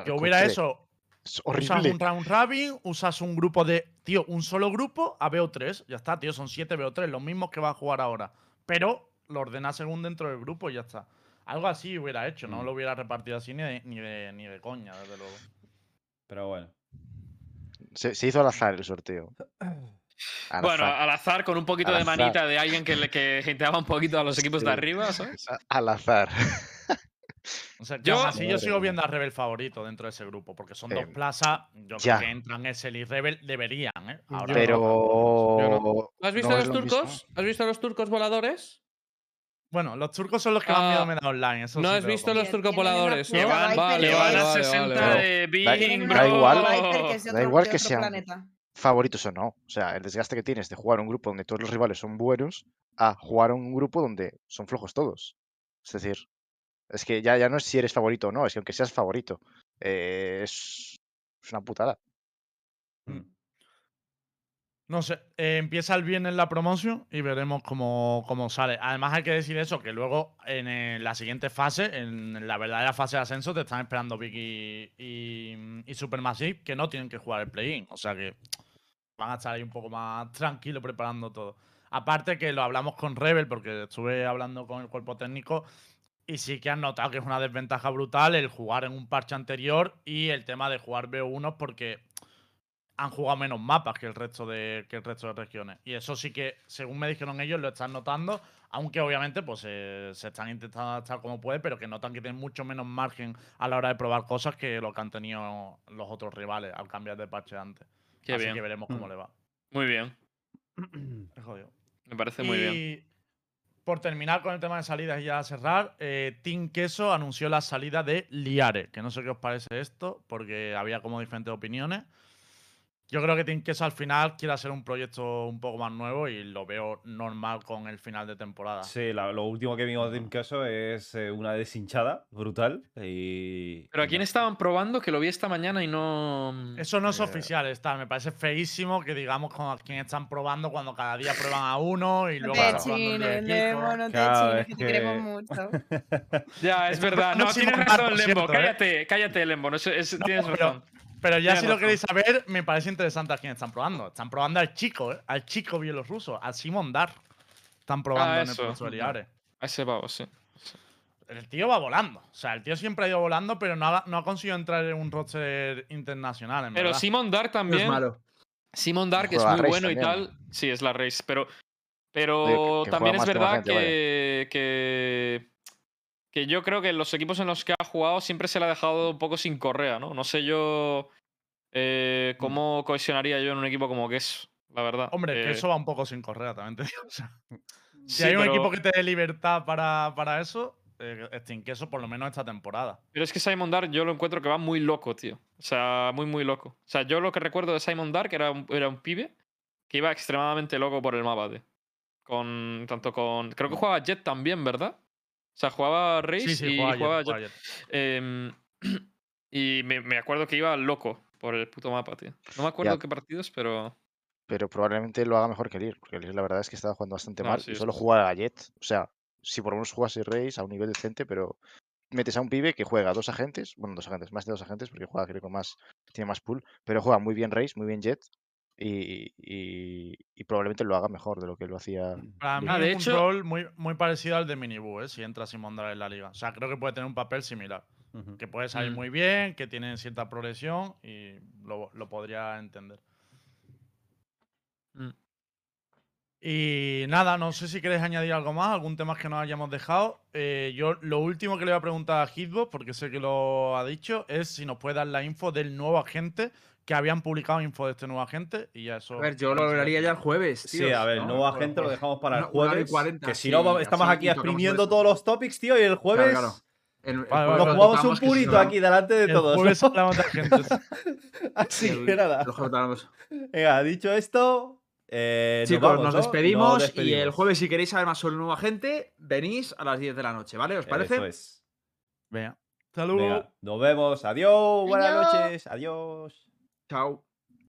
Que hubiera Cutre. eso, Es usas horrible. un round robin, usas un grupo de, tío, un solo grupo a BO3, ya está, tío, son 7 BO3, los mismos que va a jugar ahora. Pero lo ordena según dentro del grupo y ya está. Algo así hubiera hecho, no Mm. lo hubiera repartido así ni de, ni de, ni de coña, desde luego. Pero bueno. Se, se hizo al azar el sorteo. Al Bueno, azar. al azar, con un poquito Al de azar. manita de alguien que, le, que genteaba un poquito a los equipos de arriba, ¿sabes? Al azar. O sea, que Yo- aún así yo sigo viendo a Rebel favorito dentro de ese grupo, porque son dos plazas, yo ya. creo que entran Excel y Rebel, deberían, ¿eh? Ahora no. Pero. Yo ¿Has visto no a los lo mismo. turcos? ¿Has visto a los turcos voladores? Bueno, los turcos son los que más miedo Ah, me da online. Eso ¿No sí has visto los turcos voladores? No, que van vale, a vale, 60 vale, vale. de Da- Bing, da igual. Da igual que sean- planeta. favoritos o no. O sea, el desgaste que tienes de jugar un grupo donde todos los rivales son buenos a jugar un grupo donde son flojos todos. Es decir, es que ya, ya no es si eres favorito o no, es que aunque seas favorito, eh, es, una putada. No sé, eh, empieza el viernes la promoción y veremos cómo, cómo sale. Además hay que decir eso, que luego en la siguiente fase, en la verdadera fase de ascenso, te están esperando Vicky y, y Supermassive, que no tienen que jugar el play-in. O sea que van a estar ahí un poco más tranquilos preparando todo. Aparte que lo hablamos con Rebel, porque estuve hablando con el cuerpo técnico y sí que han notado que es una desventaja brutal el jugar en un parche anterior y el tema de jugar B1 porque han jugado menos mapas que el resto de que el resto de regiones. Y eso sí que, según me dijeron ellos, lo están notando, aunque obviamente pues eh, se están intentando adaptar como puede, pero que notan que tienen mucho menos margen a la hora de probar cosas que lo que han tenido los otros rivales al cambiar de parche antes. Qué Así bien. que veremos cómo Mm. le va. Muy bien. Es jodido. Me parece muy bien. Por terminar con el tema de salidas y ya cerrar, eh, Team Queso anunció la salida de Liare, que no sé qué os parece esto, porque había como diferentes opiniones. Yo creo que Team Queso al final quiere hacer un proyecto un poco más nuevo y lo veo normal con el final de temporada. Sí, la- lo último que vimos de Team Queso es eh, una deshinchada brutal. Y. Pero ¿a quién estaban probando? Que lo vi esta mañana y no. Eso no es Eh, oficial, está. Me parece feísimo que digamos con a quién están probando cuando cada día prueban a uno y No luego te probando en chines, Lemo, no te Claro, chines, es que te queremos que- mucho. Ya, es verdad. No, tienes razón, Lembo. ¿eh? Cállate, cállate, Lembo. No, es- es- No, tienes razón. Pero ya Tienes si lo queréis saber, me parece interesante a quién están probando. Están probando al chico, ¿eh? Al chico bielorruso, al Simon Dar. Están probando en el eso. proceso de Liare. A ese pavo, sí. El tío va volando. O sea, el tío siempre ha ido volando, pero no ha, no ha conseguido entrar en un roster internacional, en Pero verdad. Simon Dark No es también. malo. Simon Dark es muy bueno y también. tal. Sí, es la race. Pero, pero Oye, que- que también es verdad gente, que, que, que yo creo que los equipos en los que ha jugado siempre se le ha dejado un poco sin correa, ¿no? No sé yo eh, Mm. cómo cohesionaría yo en un equipo como que es, la verdad. Hombre, que Eh, eso va un poco sin correa, también te digo. O sea, si sí, hay un pero- equipo que te dé libertad para, para eso, eh, Steam Queso por lo menos esta temporada. Pero es que Simon Dark yo lo encuentro que va muy loco, tío. O sea, muy, muy loco. O sea, yo lo que recuerdo de Simon Dark era un, era un pibe que iba extremadamente loco por el mapa, tío. Con, tanto con... Creo que jugaba Jet también, ¿verdad? O sea, jugaba Race Sí, sí, y jugaba Jet. ayer. Em, y me, me acuerdo que iba loco por el puto mapa, tío. No me acuerdo Ya. qué partidos, pero... Pero probablemente lo haga mejor que Lir, porque Lir la verdad es que estaba jugando bastante No, mal sí, y solo juega a Jet. O sea, si por lo menos jugase Race a un nivel decente, pero metes a un pibe que juega dos agentes, bueno, dos agentes, más de dos agentes, porque juega creo que más, tiene más pool, pero juega muy bien Race, muy bien Jet. Y, y- y probablemente lo haga mejor de lo que lo hacía. Para mí Ah, de es un hecho- rol muy, muy parecido al de Minibu, ¿eh? si entra Simon Dar en la liga. O sea, creo que puede tener un papel similar. Que puede salir Mm. muy bien, que tiene cierta progresión y lo, lo podría entender. Mm. Y nada, no sé si queréis añadir algo más, algún tema que nos hayamos dejado. Eh, yo lo último que le voy a preguntar a Hitbox, porque sé que lo ha dicho, es si nos puede dar la info del nuevo agente, que habían publicado info de este nuevo agente y ya eso. A ver, yo lo hablaría ya el jueves. Sí, tíos, a ver, ¿no? el nuevo agente lo pues, dejamos para el jueves. 40, que si sí, no, estamos aquí exprimiendo todos los topics, tío, y el jueves. claro. El, el Vale, jueves vale, Nos jugamos un si purito no- aquí delante de El todos. jueves hablamos de agentes. Así el- que nada. Venga, dicho esto, eh, nos Chicos, vamos, nos ¿no? despedimos, y el jueves, si queréis saber más sobre el nuevo agente, venís a las 10 de la noche, ¿vale? ¿Os parece? Eso es. Venga. Venga, nos vemos. Adiós, buenas Adiós. noches. Adiós. Chao.